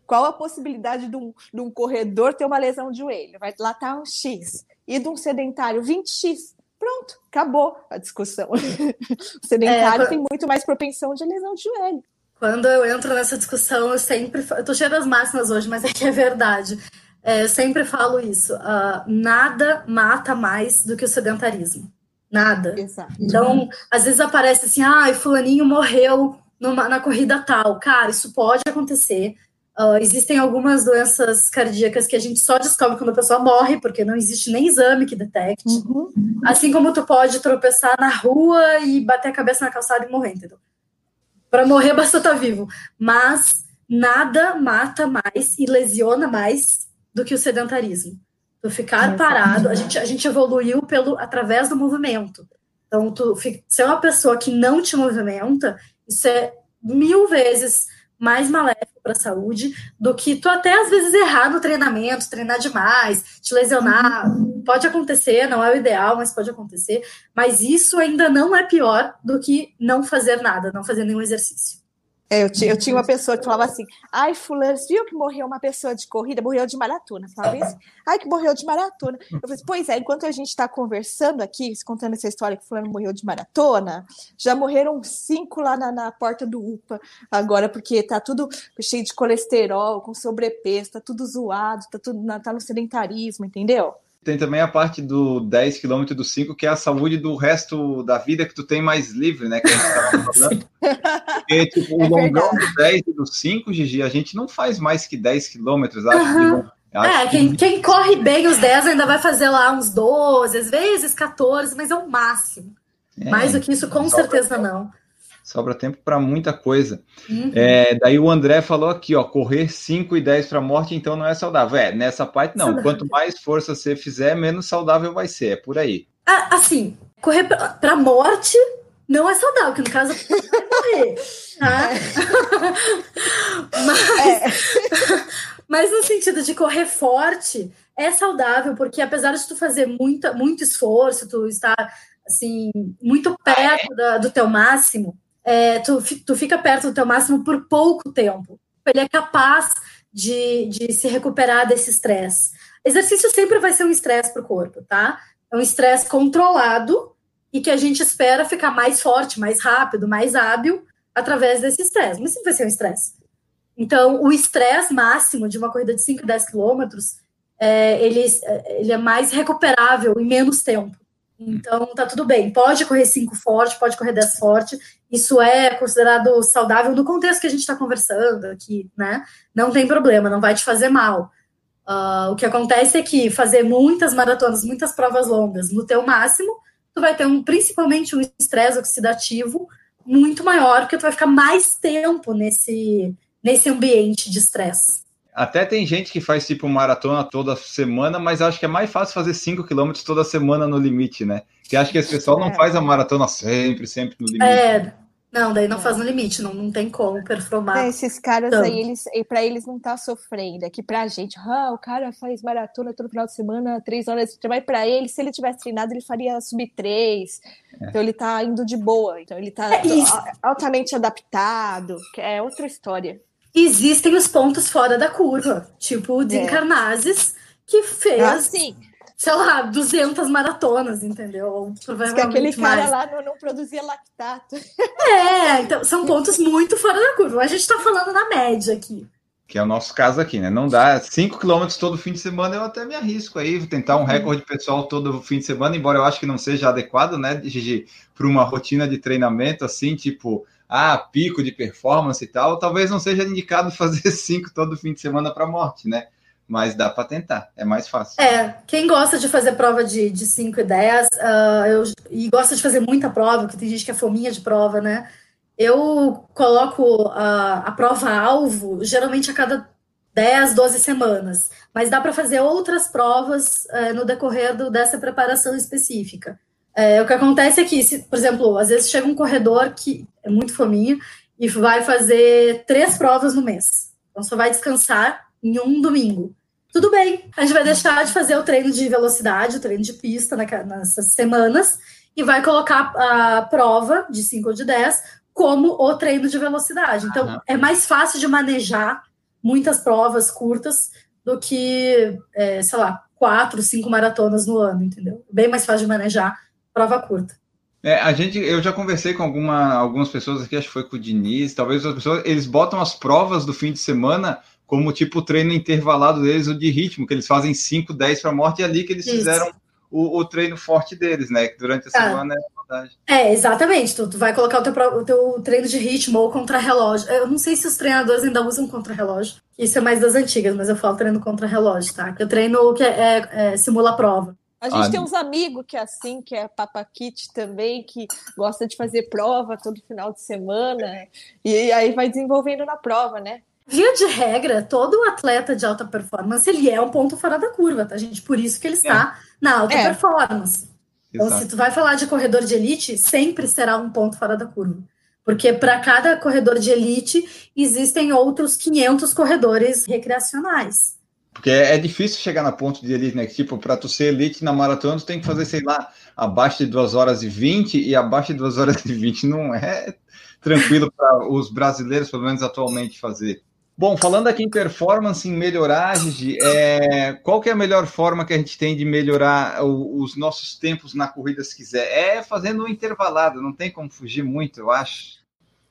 Qual a possibilidade de um, de um corredor ter uma lesão de joelho? Vai lá tá um X. E de um sedentário, 20X. Pronto, acabou a discussão. *laughs* o sedentário é, tem muito mais propensão de lesão de joelho. Quando eu entro nessa discussão, eu sempre. Eu tô cheia das máximas hoje, mas é que é verdade. É, eu sempre falo isso. Uh, nada mata mais do que o sedentarismo. Nada. Exato. Então, às vezes aparece assim, ah, fulaninho morreu numa, na corrida tal. Cara, isso pode acontecer. Uh, existem algumas doenças cardíacas que a gente só descobre quando a pessoa morre, porque não existe nem exame que detecte. Uhum. Assim como tu pode tropeçar na rua e bater a cabeça na calçada e morrer, entendeu? Para morrer *laughs* basta estar tá vivo. Mas nada mata mais e lesiona mais do que o sedentarismo. Tu ficar parado, a gente, a gente evoluiu pelo através do movimento. Então, tu ser uma pessoa que não te movimenta, isso é mil vezes mais maléfico para a saúde do que tu até às vezes errar no treinamento, treinar demais, te lesionar. Pode acontecer, não é o ideal, mas pode acontecer. Mas isso ainda não é pior do que não fazer nada, não fazer nenhum exercício. É, eu, eu, tinha uma pessoa que falava assim: ai, Fulano, viu que morreu uma pessoa de corrida? Morreu de maratona. Falava isso. Ai, que morreu de maratona. Eu falei: pois é, enquanto a gente está conversando aqui, contando essa história que Fulano morreu de maratona, já morreram cinco lá na, na porta do UPA, agora, porque tá tudo cheio de colesterol, com sobrepeso, tá tudo zoado, tá, tudo, tá no sedentarismo, entendeu? Tem também a parte do 10 km do 5, que é a saúde do resto da vida que tu tem mais livre, né? Que a gente tá falando. Porque, tipo, o é longão do 10 e do 5, Gigi, a gente não faz mais que 10 quilômetros, acho. Uhum. é, quem, quem, corre bem os 10 ainda vai fazer lá uns 12, às vezes 14, mas é o máximo. É, mais do que isso, com certeza não sobra tempo para muita coisa. Uhum. É, daí o André falou aqui, ó, correr 5 e 10 para morte, então não é saudável. É, nessa parte não. Quanto mais força você fizer, menos saudável vai ser. É por aí. Ah, assim, correr para morte não é saudável, que no caso é morrer. Tá? *laughs* mas, é. *laughs* mas no sentido de correr forte, é saudável, porque apesar de tu fazer muita, muito esforço, tu estar assim, muito perto da, do teu máximo, é, tu, tu fica perto do teu máximo por pouco tempo. Ele é capaz de, de se recuperar desse estresse. Exercício sempre vai ser um estresse para o corpo, tá? É um estresse controlado e que a gente espera ficar mais forte, mais rápido, mais hábil através desse estresse. Mas sempre vai ser um estresse. Então, o estresse máximo de uma corrida de 5, 10 quilômetros, é, ele, ele é mais recuperável em menos tempo. Então, tá tudo bem. Pode correr 5 forte, pode correr 10 forte. Isso é considerado saudável no contexto que a gente está conversando aqui, né? Não tem problema, não vai te fazer mal. Uh, o que acontece é que fazer muitas maratonas, muitas provas longas no teu máximo, tu vai ter um, principalmente um estresse oxidativo muito maior, porque tu vai ficar mais tempo nesse, nesse ambiente de estresse. Até tem gente que faz tipo maratona toda semana, mas acho que é mais fácil fazer 5 km toda semana no limite, né? Que acho que esse pessoal não é. faz a maratona sempre, sempre no limite. É, não, daí não é. faz no limite, não, não tem como performar. É, esses caras tanto. aí, eles, para eles não tá sofrendo. É que pra gente, ah, o cara faz maratona todo final de semana, três horas, mas pra ele, se ele tivesse treinado, ele faria sub 3. É. Então ele tá indo de boa. Então ele tá é altamente adaptado, que é outra história existem os pontos fora da curva, tipo o Desencarnazes, é. que fez, ah, sei lá, 200 maratonas, entendeu? Provavelmente aquele cara mais. lá não, não, produzia lactato. É, então são pontos muito fora da curva. A gente tá falando na média aqui. Que é o nosso caso aqui, né? Não dá 5 km todo fim de semana, eu até me arrisco aí, vou tentar um uhum. recorde pessoal todo fim de semana, embora eu acho que não seja adequado, né, Gigi, para uma rotina de treinamento assim, tipo, ah, pico de performance e tal, talvez não seja indicado *laughs* fazer cinco todo fim de semana para morte, né? Mas dá para tentar, é mais fácil. É, quem gosta de fazer prova de 5 e 10 uh, eu, e gosta de fazer muita prova, porque tem gente que é fominha de prova, né? Eu coloco uh, a prova-alvo geralmente a cada 10, 12 semanas, mas dá para fazer outras provas uh, no decorrer do, dessa preparação específica. É, o que acontece é que, se, por exemplo, às vezes chega um corredor que é muito fominha e vai fazer três provas no mês. Então só vai descansar em um domingo. Tudo bem, a gente vai deixar de fazer o treino de velocidade, o treino de pista nessas semanas e vai colocar a prova de 5 ou de 10 como o treino de velocidade. Então uhum. é mais fácil de manejar muitas provas curtas do que, é, sei lá, quatro, cinco maratonas no ano, entendeu? Bem mais fácil de manejar prova curta. É, a gente, eu já conversei com alguma, algumas pessoas aqui, acho que foi com o Diniz, talvez outras pessoas, eles botam as provas do fim de semana como tipo treino intervalado deles, o de ritmo, que eles fazem 5, 10 para a morte, e é ali que eles Isso. fizeram o, o, treino forte deles, né? Que durante a ah. semana é verdade. É, exatamente. Tu, tu vai colocar o teu, o teu treino de ritmo ou contra-relógio. Eu não sei se os treinadores ainda usam contra-relógio. Isso é mais das antigas, mas eu falo treino contra-relógio, tá? Que eu treino que é, é, é simula a prova. A gente ah, tem uns amigos que é assim, que é Papaquite também, que gosta de fazer prova todo final de semana, e aí vai desenvolvendo na prova, né? Via de regra, todo atleta de alta performance, ele é um ponto fora da curva, tá, gente? Por isso que ele está é. na alta é. performance. Então, Exato. se tu vai falar de corredor de elite, sempre será um ponto fora da curva. Porque para cada corredor de elite, existem outros 500 corredores recreacionais. Porque é, difícil chegar na ponto de elite, né? Tipo, para tu ser elite na maratona, tu tem que fazer, sei lá, abaixo de 2 horas e 20, e abaixo de 2 horas e 20 não é tranquilo para os brasileiros, pelo menos atualmente, fazer. Bom, falando aqui em performance, em melhorar, Gigi, é, qual que é a melhor forma que a gente tem de melhorar o, os nossos tempos na corrida, se quiser? É fazendo um intervalado, não tem como fugir muito, eu acho.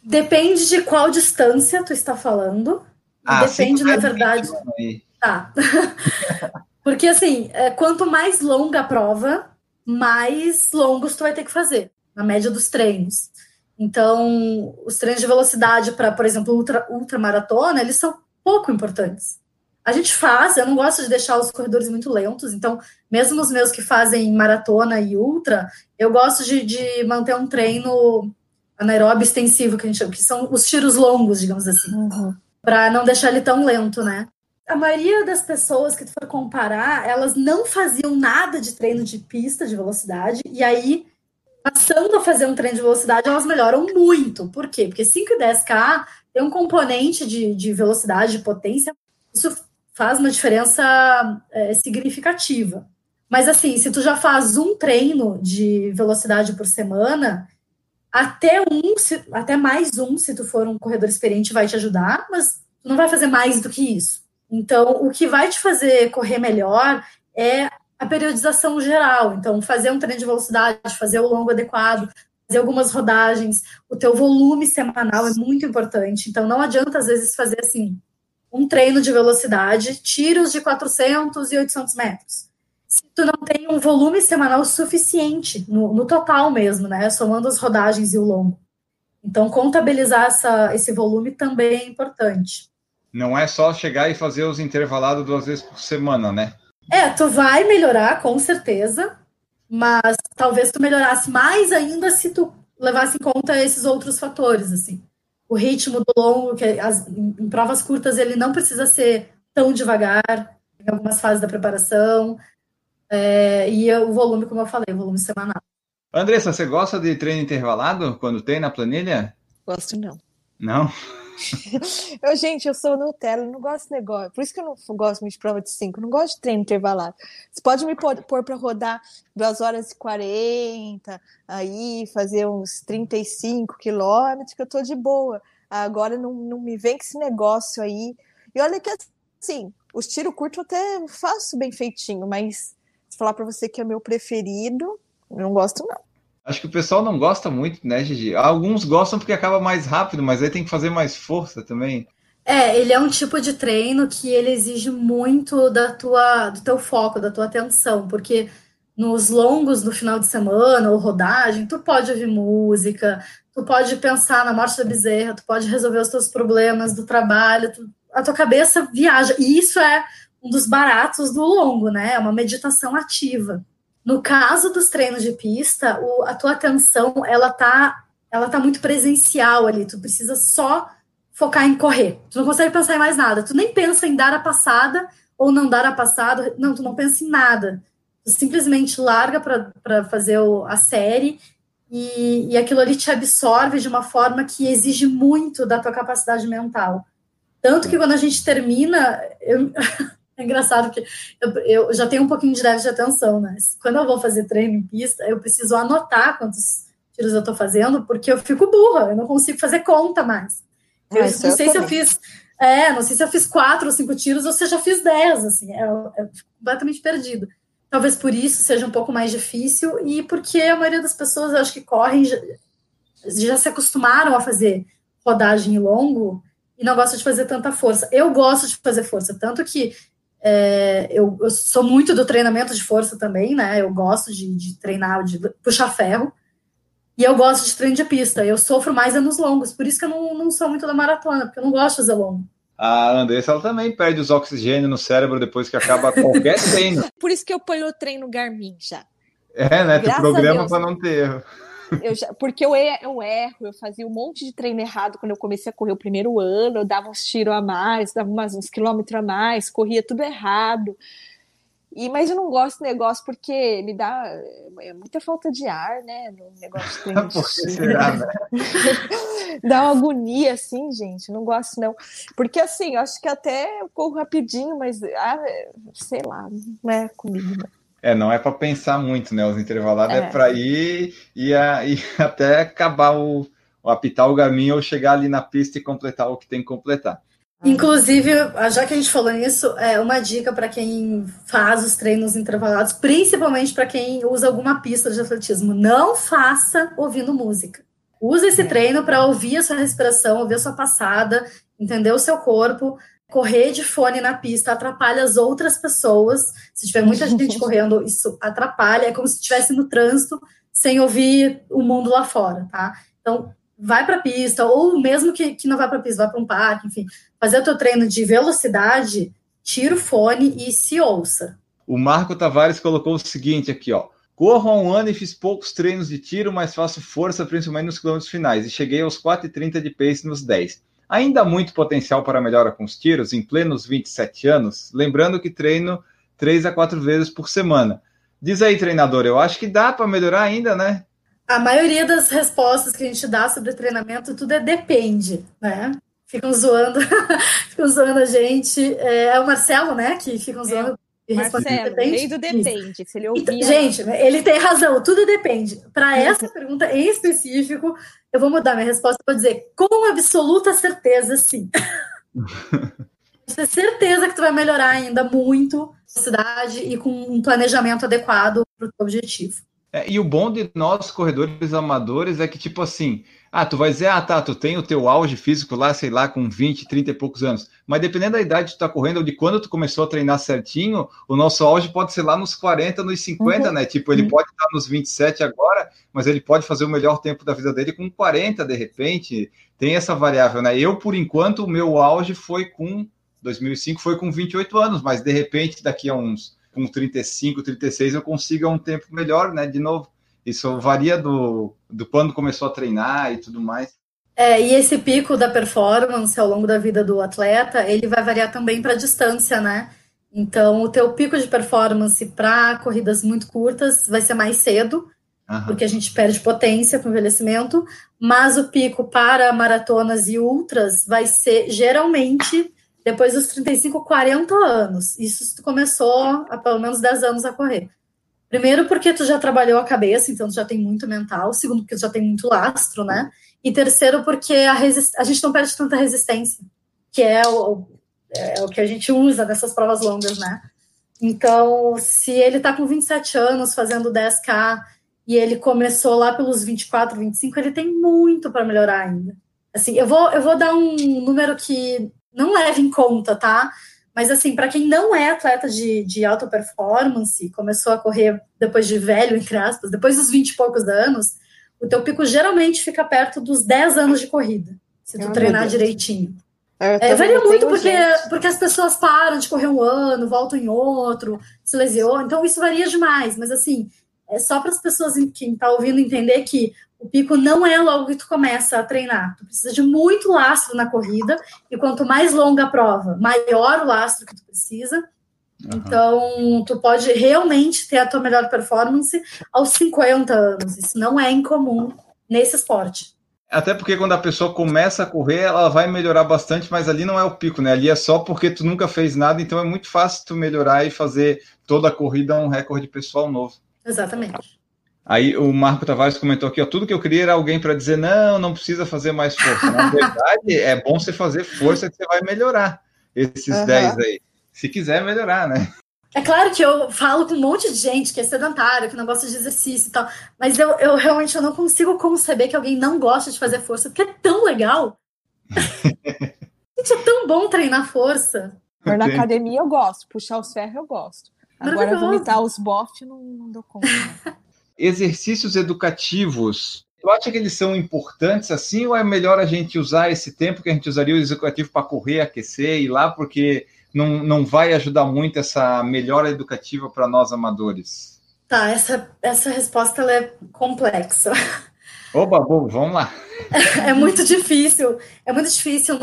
Depende de qual distância tu está falando. Ah, depende, na verdade. Tá. *laughs* Porque assim, é, quanto mais longa a prova, mais longos tu vai ter que fazer, na média dos treinos. Então, os treinos de velocidade para, por exemplo, ultra, ultramaratona, eles são pouco importantes. A gente faz, eu não gosto de deixar os corredores muito lentos, então, mesmo os meus que fazem maratona e ultra, eu gosto de, de manter um treino anaeróbio extensivo, que a gente chama, que são os tiros longos, digamos assim, uhum. para não deixar ele tão lento, né? A maioria das pessoas que tu for comparar, elas não faziam nada de treino de pista de velocidade, e aí passando a fazer um treino de velocidade, elas melhoram muito. Por quê? Porque 5 e 10K tem um componente de, de velocidade, de potência. Isso faz uma diferença é, significativa. Mas assim, se tu já faz um treino de velocidade por semana, até um, se, até mais um, se tu for um corredor experiente, vai te ajudar, mas não vai fazer mais do que isso. Então, o que vai te fazer correr melhor é a periodização geral. Então, fazer um treino de velocidade, fazer o longo adequado, fazer algumas rodagens, o teu volume semanal é muito importante. Então, não adianta, às vezes, fazer assim, um treino de velocidade, tiros de 400 e 800 metros. Se tu não tem um volume semanal suficiente, no, no total mesmo, né? Somando as rodagens e o longo. Então, contabilizar essa, esse volume também é importante. Não é só chegar e fazer os intervalados duas vezes por semana, né? É, tu vai melhorar, com certeza, mas talvez tu melhorasse mais ainda se tu levasse em conta esses outros fatores, assim. O ritmo do longo, que as, em provas curtas ele não precisa ser tão devagar, em algumas fases da preparação, é, e o volume, como eu falei, o volume semanal. Andressa, você gosta de treino intervalado quando tem na planilha? Gosto não. Não? *laughs* eu, gente, eu sou Nutella, não gosto de negócio. Por isso que eu não gosto muito de prova de 5, não gosto de treino intervalado. Você pode me pôr, para rodar 2 horas e 40, aí fazer uns 35 quilômetros, que eu tô de boa. Agora não, não me vem com esse negócio aí. E olha que assim, os tiro curto eu até faço bem feitinho, mas falar para você que é meu preferido, não gosto não. Acho que o pessoal não gosta muito, né, Gigi? Alguns gostam porque acaba mais rápido, mas aí tem que fazer mais força também. É, ele é um tipo de treino que ele exige muito da tua, do teu foco, da tua atenção, porque nos longos do final de semana ou rodagem, tu pode ouvir música, tu pode pensar na morte da bezerra, tu pode resolver os teus problemas do trabalho, tu, a tua cabeça viaja. E isso é um dos baratos do longo, né? É uma meditação ativa. No caso dos treinos de pista, o, a tua atenção ela tá, ela tá muito presencial ali. Tu precisa só focar em correr. Tu não consegue pensar em mais nada. Tu nem pensa em dar a passada ou não dar a passada. Não, tu não pensa em nada. Tu simplesmente larga para fazer o, a série e, e aquilo ali te absorve de uma forma que exige muito da tua capacidade mental. Tanto que quando a gente termina, eu, *laughs* É engraçado que eu, eu, já tenho um pouquinho de déficit de atenção, né? Quando eu vou fazer treino em pista, eu preciso anotar quantos tiros eu tô fazendo, porque eu fico burra, eu não consigo fazer conta mais. Eu, ah, não sei se eu fiz É, não sei se eu fiz quatro ou cinco tiros ou se eu já fiz dez, assim, é, é completamente perdido. Talvez por isso seja um pouco mais difícil e porque a maioria das pessoas, eu acho que correm, já, já se acostumaram a fazer rodagem longo e não gostam de fazer tanta força. Eu gosto de fazer força, tanto que é, eu, eu, sou muito do treinamento de força também, né? Eu gosto de, de, treinar, de puxar ferro. E eu gosto de treino de pista. Eu sofro mais é nos longos, por isso que eu não, não sou muito da maratona, porque eu não gosto de fazer longo. A Andressa ela também perde os oxigênio no cérrebro depois que acaba qualquer *laughs* treino. Por isso que eu ponho o treino Garmin já. É, né? Tu programa para não ter erro. Eu já, porque eu, eu erro, eu fazia um monte de treino errado quando eu comecei a correr o primeiro ano, eu dava uns tiros a mais, dava umas, uns quilômetros a mais, corria tudo errado. E, mas eu não gosto do negócio porque me dá é muita falta de ar, né? No negócio de *laughs* será, né? *laughs* dá uma agonia, assim, gente. Não gosto, não. Porque, assim, eu acho que até eu corro rapidinho, mas, ah, sei lá, não é comigo. É, não é para pensar muito, né? Os intervalados é, é para ir e, a, e *laughs* até acabar o, o apitar o caminho ou chegar ali na pista e completar o que tem que completar. Inclusive, já que a gente falou nisso, é uma dica para quem faz os treinos intervalados, principalmente para quem usa alguma pista de atletismo, não faça ouvindo música. Use esse é. treino para ouvir a sua respiração, ouvir a sua passada, entender o seu corpo correr de fone na pista atrapalha as outras pessoas. Se tiver muita *laughs* gente correndo, isso atrapalha. É como se estivesse no trânsito sem ouvir o mundo lá fora, tá? Então, vai para a pista, ou mesmo que, que não vá para a pista, vá para um parque, enfim, fazer o teu treino de velocidade, tira o fone e se ouça. O Marco Tavares colocou o seguinte aqui, ó. Corro há um ano e fiz poucos treinos de tiro, mas faço força principalmente nos quilômetros finais. E cheguei aos 4,30 de pace nos 10. Ainda há muito potencial para melhora com os tiros, em plenos 27 anos, lembrando que treino 3 a 4 vezes por semana. Diz aí, treinador, eu acho que dá para melhorar ainda, né? A maioria das respostas que a gente dá sobre treinamento, tudo é depende, né? Ficam zoando, *laughs* ficam zoando a gente. É, é, o Marcelo, né, que ficam zoando. É. Marcelo, do depende. Se ele ouvia... Gente, ele tem razão, tudo depende. Para essa pergunta em específico, eu vou mudar minha resposta para dizer com absoluta certeza, sim. *laughs* Você certeza que tu vai melhorar ainda muito a cidade e com um planejamento adequado para o teu objetivo. É, e o bom de nós, corredores amadores, é que, tipo assim, ah, tu vai dizer, ah, tá, tu tem o teu auge físico lá, sei lá, com 20, 30 e poucos anos. Mas dependendo da idade que tu tá correndo ou de quando tu começou a treinar certinho, o nosso auge pode ser lá nos 40, nos 50, uhum. né? Tipo, ele uhum. pode estar nos 27 agora, mas ele pode fazer o melhor tempo da vida dele com 40, de repente. Tem essa variável, né? Eu, por enquanto, o meu auge foi com 2005, foi com 28 anos, mas de repente, daqui a uns com 35, 36, eu consiga um tempo melhor, né? De novo. Isso varia do, do quando começou a treinar e tudo mais. É, e esse pico da performance ao longo da vida do atleta, ele vai variar também para a distância, né? Então, o teu pico de performance para corridas muito curtas vai ser mais cedo, uhum. porque a gente perde potência com o envelhecimento, mas o pico para maratonas e ultras vai ser geralmente depois dos 35, 40 anos. Isso tu começou há pelo menos 10 anos a correr. Primeiro, porque tu já trabalhou a cabeça, então tu já tem muito mental. Segundo, porque tu já tem muito lastro, né? E terceiro, porque a, a gente não perde tanta resistência, que é o, é o que a gente usa nessas provas longas, né? Então, se ele tá com 27 anos fazendo 10K e ele começou lá pelos 24, 25, ele tem muito para melhorar ainda. Assim, eu vou, eu vou dar um número que não leve em conta, tá? Mas, assim, para quem não é atleta de, de alta performance, começou a correr depois de velho, entre aspas, depois dos 20 e poucos anos, o teu pico geralmente fica perto dos 10 anos de corrida, se tu treinar direitinho. É, é varia muito porque, porque as pessoas param de correr um ano, voltam em outro, se lesionam, então isso varia demais, mas assim, é só para as pessoas que estão tá ouvindo entender que o pico não é logo que tu começa a treinar. Tu precisa de muito lastro na corrida, e quanto mais longa a prova, maior o lastro que tu precisa. Uhum. Então, tu pode realmente ter a tua melhor performance aos 50 anos. Isso não é incomum nesse esporte. Até porque quando a pessoa começa a correr, ela vai melhorar bastante, mas ali não é o pico, né? Ali é só porque tu nunca fez nada, então é muito fácil tu melhorar e fazer toda a corrida um recorde pessoal novo. Exatamente. Aí o Marco Tavares comentou aqui, ó, tudo que eu queria era alguém para dizer, não, não precisa fazer mais força. Na verdade, é bom você fazer força que você vai melhorar esses uhum. 10 aí. Se quiser melhorar, né? É claro que eu falo com um monte de gente que é sedentário, que não gosta de exercício e tal, mas eu, eu realmente eu não consigo conceber que alguém não gosta de fazer força, porque é tão legal. *laughs* gente, é tão bom treinar força. Mas na academia eu gosto, puxar os ferros eu gosto. Agora vomitar os bofs não, não dou conta. *laughs* exercícios educativos, tu acha que eles são importantes assim, ou é melhor a gente usar esse tempo que a gente usaria o educativo para correr, aquecer e ir lá, porque não, não vai ajudar muito essa melhora educativa para nós amadores? Tá, essa, essa resposta é complexa. Oba, bobo, vamos lá. *laughs* É, muito difícil, é muito difícil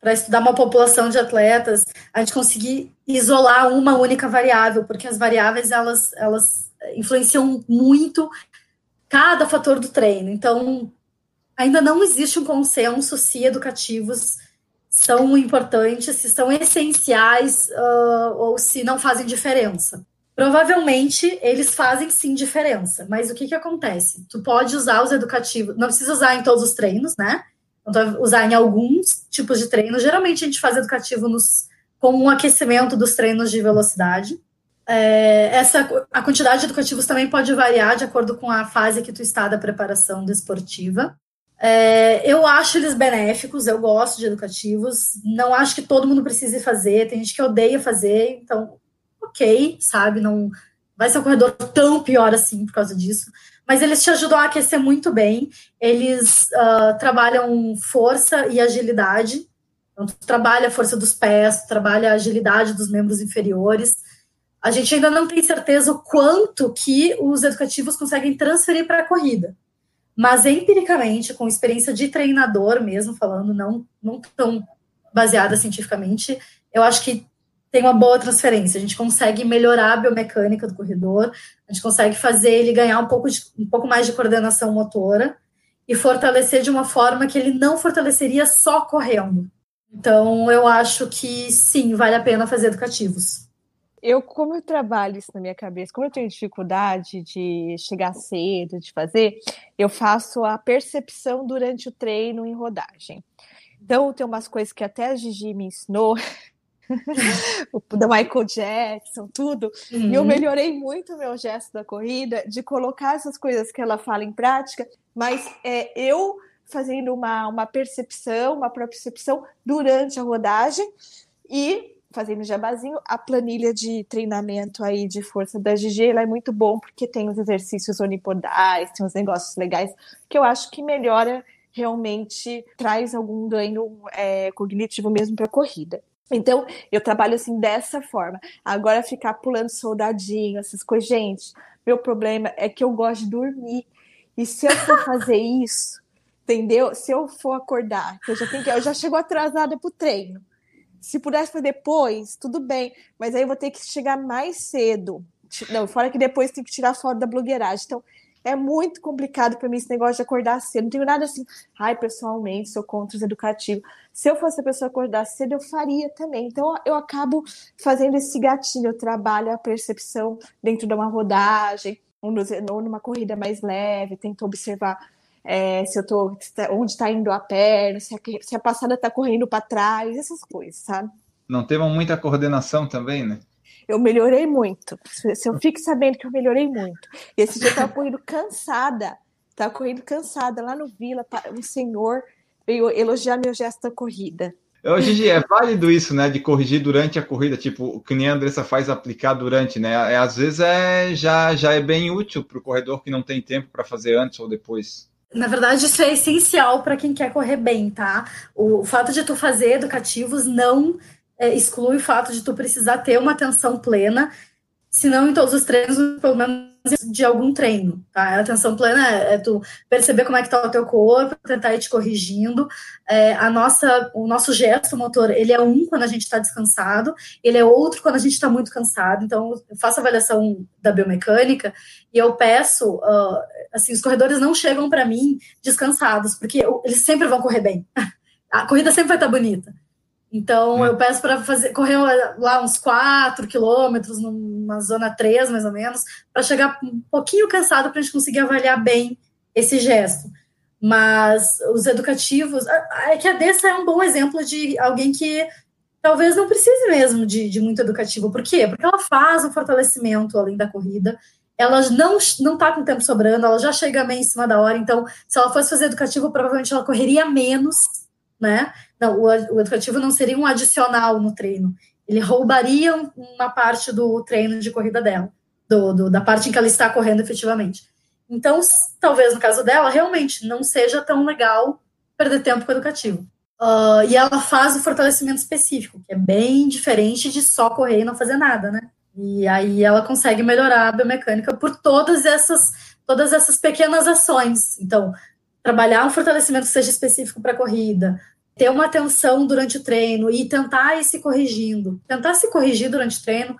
para estudar uma população de atletas a gente conseguir isolar uma única variável, porque as variáveis elas, elas influenciam muito cada fator do treino. Então, ainda não existe um consenso se educativos são importantes, se são essenciais uh, ou se não fazem diferença. Provavelmente eles fazem sim diferença, mas o que, que acontece? Tu pode usar os educativos, não precisa usar em todos os treinos, né? Então, usar em alguns tipos de treino. Geralmente a gente faz educativo nos, com um aquecimento dos treinos de velocidade. É, essa, a quantidade de educativos também pode variar de acordo com a fase que tu está da preparação desportiva. É, eu acho eles benéficos, eu gosto de educativos. Não acho que todo mundo precise fazer, tem gente que odeia fazer, então, ok, sabe? Não vai ser um corredor tão pior assim por causa disso. Mas eles te ajudam a aquecer muito bem. Eles uh, trabalham força e agilidade. Então, tu trabalha a força dos pés, tu trabalha a agilidade dos membros inferiores a gente ainda não tem certeza o quanto que os educativos conseguem transferir para a corrida. Mas empiricamente, com experiência de treinador mesmo, falando, não, não tão baseada cientificamente, eu acho que tem uma boa transferência. A gente consegue melhorar a biomecânica do corredor, a gente consegue fazer ele ganhar um pouco, de, um pouco mais de coordenação motora e fortalecer de uma forma que ele não fortaleceria só correndo. Então, eu acho que sim, vale a pena fazer educativos. Eu, como eu trabalho isso na minha cabeça, como eu tenho dificuldade de chegar cedo, de fazer, eu faço a percepção durante o treino em rodagem. Então, tem umas coisas que até a Gigi me ensinou, *laughs* *laughs* o da Michael Jackson, tudo, uhum. e eu uhum. melhorei muito o meu gesto da corrida, de colocar essas coisas que ela fala em prática, mas é, eu fazendo uma, uma percepção, uma percepção durante a rodagem, e fazendo jabazinho, a planilha de treinamento aí de força da GG, ela é muito bom porque tem os exercícios onipodais, tem uns negócios legais que eu acho que melhora realmente, traz algum ganho é, cognitivo mesmo para a corrida. Então, eu trabalho assim dessa forma. Agora, ficar pulando soldadinho, essas coisas. Gente, meu problema é que eu gosto de dormir. E se eu for fazer *laughs* isso, entendeu? Se eu for acordar, eu já, tenho que, eu já chego atrasada pro treino. Se pudesse fazer depois, tudo bem, mas aí eu vou ter que chegar mais cedo. Não, fora que depois tem que tirar foto da blogueiragem. Então, é muito complicado para mim esse negócio de acordar cedo. Não tenho nada assim, ai, pessoalmente, sou contra os educativos. Se eu fosse a pessoa acordar cedo, eu faria também. Então, eu acabo fazendo esse gatilho. Eu trabalho a percepção dentro de uma rodagem, ou numa corrida mais leve, tento observar é, se eu tô onde está indo a perna, se a, se a passada está correndo para trás, essas coisas, sabe? Não temos muita coordenação também, né? Eu melhorei muito. Se eu fico sabendo que eu melhorei muito. E esse dia eu tava correndo cansada. Tava correndo cansada lá no Vila, um senhor veio elogiar meu gesto da corrida. Gigi, é válido isso, né? De corrigir durante a corrida, tipo, o que nem a Andressa faz aplicar durante, né? É, às vezes é, já, já é bem útil para o corredor que não tem tempo para fazer antes ou depois. Na verdade, isso é essencial para quem quer correr bem, tá? O fato de tu fazer educativos não é, exclui o fato de tu precisar ter uma atenção plena, se não em todos os treinos, pelo menos de algum treino, tá? A atenção plena é, é tu perceber como é que tá o teu corpo, tentar ir te corrigindo. É, a nossa, o nosso gesto motor, ele é um quando a gente está descansado, ele é outro quando a gente está muito cansado. Então, eu faço avaliação da biomecânica e eu peço, uh, assim, os corredores não chegam para mim descansados, porque eles sempre vão correr bem. *laughs* A corrida sempre vai estar tá bonita. Então, hum. eu peço para fazer correr lá uns 4 quilômetros, numa zona 3, mais ou menos, para chegar um pouquinho cansado para a gente conseguir avaliar bem esse gesto. Mas os educativos. É que a Dessa é um bom exemplo de alguém que talvez não precise mesmo de, de muito educativo. Por quê? Porque ela faz um fortalecimento além da corrida. Ela não, não tá com tempo sobrando, ela já chega bem em cima da hora. Então, se ela fosse fazer educativo, provavelmente ela correria menos, né? Não, o, o educativo não seria um adicional no treino. Ele roubaria uma parte do treino de corrida dela, do, do, da parte em que ela está correndo efetivamente. Então, talvez no caso dela, realmente não seja tão legal perder tempo com o educativo. Uh, e ela faz o fortalecimento específico, que é bem diferente de só correr e não fazer nada, né? E aí ela consegue melhorar a biomecânica por todas essas, todas essas pequenas ações. Então, trabalhar um fortalecimento que seja específico para a corrida, ter uma atenção durante o treino e tentar ir se corrigindo. Tentar se corrigir durante o treino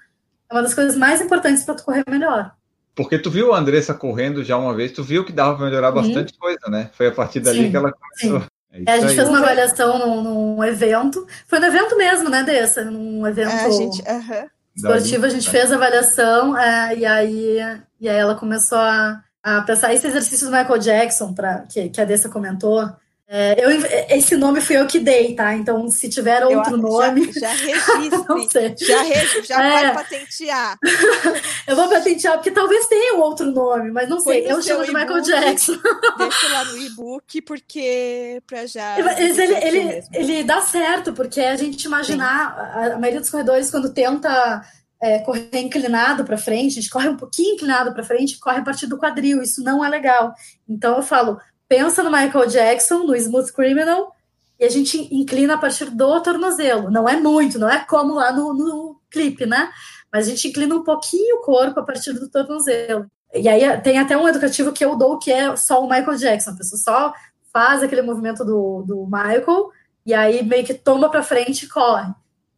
é uma das coisas mais importantes para tu correr melhor. Porque tu viu a Andressa correndo já uma vez, tu viu que dava para melhorar bastante uhum. coisa, né? Foi a partir dali sim, que ela começou. É é, a gente aí. fez uma avaliação num, num, evento. Foi no evento mesmo, né, Dessa? Num evento é, a gente, uh -huh. esportivo, a gente fez a avaliação é, e, aí, e aí ela começou a, a pensar esse exercício do Michael Jackson, pra, que, que a Dessa comentou. É, eu, esse nome fui eu que dei, tá? Então, se tiver outro eu, nome. Já, *laughs* já registre. já re, já é. pode patentear. *laughs* eu vou patentear, porque talvez tenha um outro nome, mas não sei. Eu chamo de Michael Jackson. Deixa lá no *laughs* e-book, porque para já. Mas ele, ele, ele dá certo, porque a gente imaginar, a, a, maioria dos corredores, quando tenta. É, correr inclinado para frente, a gente corre um pouquinho inclinado para frente, corre a partir do quadril, isso não é legal. Então eu falo, pensa no Michael Jackson, no Smooth Criminal, e a gente inclina a partir do tornozelo. Não é muito, não é como lá no, no clipe, né? Mas a gente inclina um pouquinho o corpo a partir do tornozelo. E aí tem até um educativo que eu dou que é só o Michael Jackson. A pessoa só faz aquele movimento do, do Michael e aí meio que toma para frente e corre.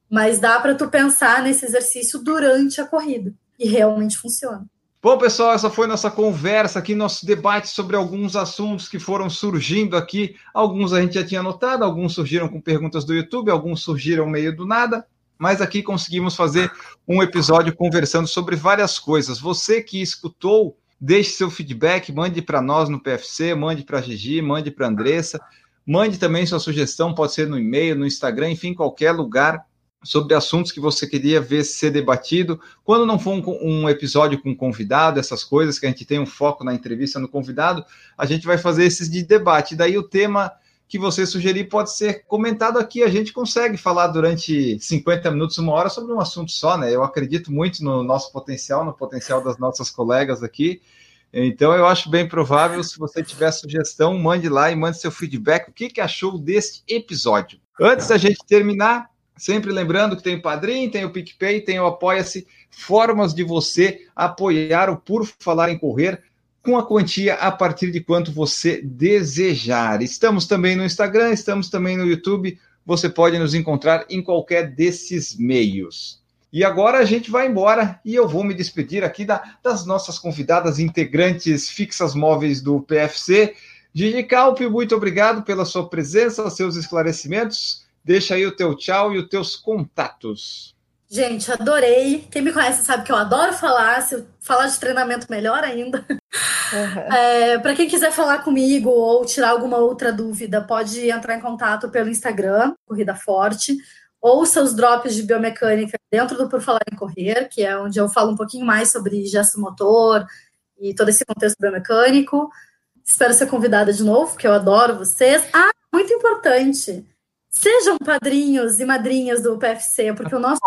Mas dá para tu pensar nesse exercício durante a corrida e realmente funciona. Bom, pessoal, essa foi nossa conversa aqui, nosso debate sobre alguns assuntos que foram surgindo aqui. Alguns a gente já tinha notado, alguns surgiram com perguntas do YouTube, alguns surgiram meio do nada, mas aqui conseguimos fazer um episódio conversando sobre várias coisas. Você que escutou, deixe seu feedback, mande para nós no PFC, mande para a Gigi, mande para a Andressa, mande também sua sugestão, pode ser no e-mail, no Instagram, enfim, qualquer lugar sobre assuntos que você queria ver ser debatido. Quando não for um, um, episódio com convidado, essas coisas que a gente tem um foco na entrevista no convidado, a gente vai fazer esses de debate. Daí o tema que você sugerir pode ser comentado aqui. A gente consegue falar durante 50 minutos, uma hora sobre um assunto só, né? Eu acredito muito no nosso potencial, no potencial das nossas colegas aqui. Então, eu acho bem provável, se você tiver sugestão, mande lá e mande seu feedback. O que, que achou deste episódio? Antes da gente terminar, Sempre lembrando que tem o Padrim, tem o PicPay, tem o Apoia-se, formas de você apoiar o Por Falar em Correr com a quantia a partir de quanto você desejar. Estamos também no Instagram, estamos também no YouTube. Você pode nos encontrar em qualquer desses meios. E agora a gente vai embora e eu vou me despedir aqui da, das nossas convidadas integrantes fixas móveis do PFC. Gigi Calpe, muito obrigado pela sua presença, seus esclarecimentos. Deixa aí o teu tchau e os teus contatos. Gente, adorei. Quem me conhece sabe que eu adoro falar. Se eu falar de treinamento, melhor ainda. Uhum. É, Para quem quiser falar comigo ou tirar alguma outra dúvida, pode entrar em contato pelo Instagram, Corrida Forte, ou seus drops de biomecânica dentro do Por Falar em Correr, que é onde eu falo um pouquinho mais sobre gesto motor e todo esse contexto biomecânico. Espero ser convidada de novo, porque eu adoro vocês. Ah, muito importante. Sejam padrinhos e madrinhas do PFC, porque o nosso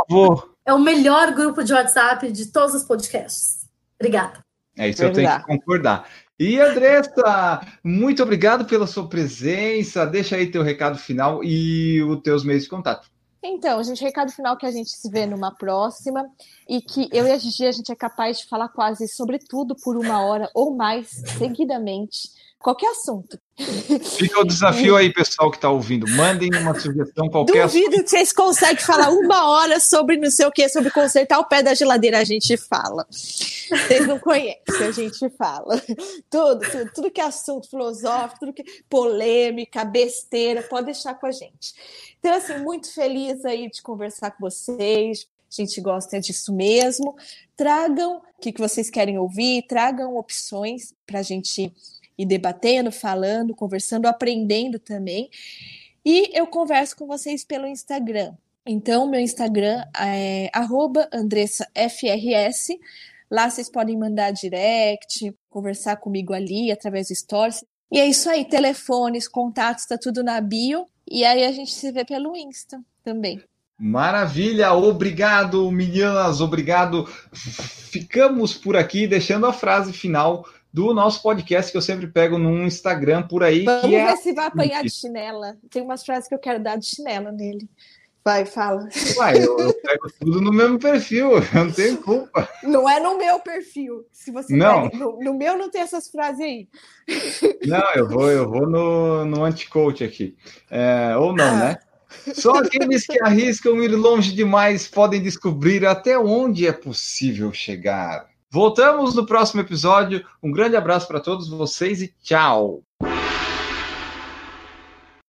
é o melhor grupo de WhatsApp de todos os podcasts. Obrigada. É isso, eu tenho que concordar. E Andressa, muito obrigado pela sua presença. Deixa aí teu recado final e os teus meios de contato. Então, gente, recado final que a gente se vê numa próxima e que eu e a Gigi a gente é capaz de falar quase sobre tudo por uma hora ou mais seguidamente, qualquer assunto. Fica o desafio aí, pessoal que está ouvindo. Mandem uma sugestão qualquer. Duvido que vocês conseguem falar uma hora sobre não sei o que, sobre consertar o pé da geladeira. A gente fala. Vocês não conhecem, a gente fala. Tudo, tudo, tudo que é assunto filosófico, tudo que é polêmica, besteira, pode deixar com a gente. Então, assim, muito feliz aí de conversar com vocês. A gente gosta disso mesmo. Tragam o que, que vocês querem ouvir, tragam opções para a gente e debatendo, falando, conversando, aprendendo também. E eu converso com vocês pelo Instagram. Então, meu Instagram é AndressaFRS. Lá vocês podem mandar direct, conversar comigo ali através do Stories. E é isso aí, telefones, contatos, tá tudo na bio. E aí a gente se vê pelo Insta também. Maravilha, obrigado, meninas, obrigado. Ficamos por aqui, deixando a frase final do nosso podcast que eu sempre pego num Instagram por aí. Vamos que ver é... se vai apanhar de chinela. Tem umas frases que eu quero dar de chinela nele. Vai, fala. Uai, eu, eu, pego tudo no mesmo perfil, *laughs* eu não tenho culpa. Não é no meu perfil. Se você não. Pega, no, no, meu não tem essas frases aí. *laughs* Não, eu vou, eu vou no, no anti-coach aqui. É, ou não, ah. né? Só aqueles que arriscam ir longe demais podem descobrir até onde é possível chegar. Voltamos no próximo episódio. Um grande abraço para todos vocês e tchau!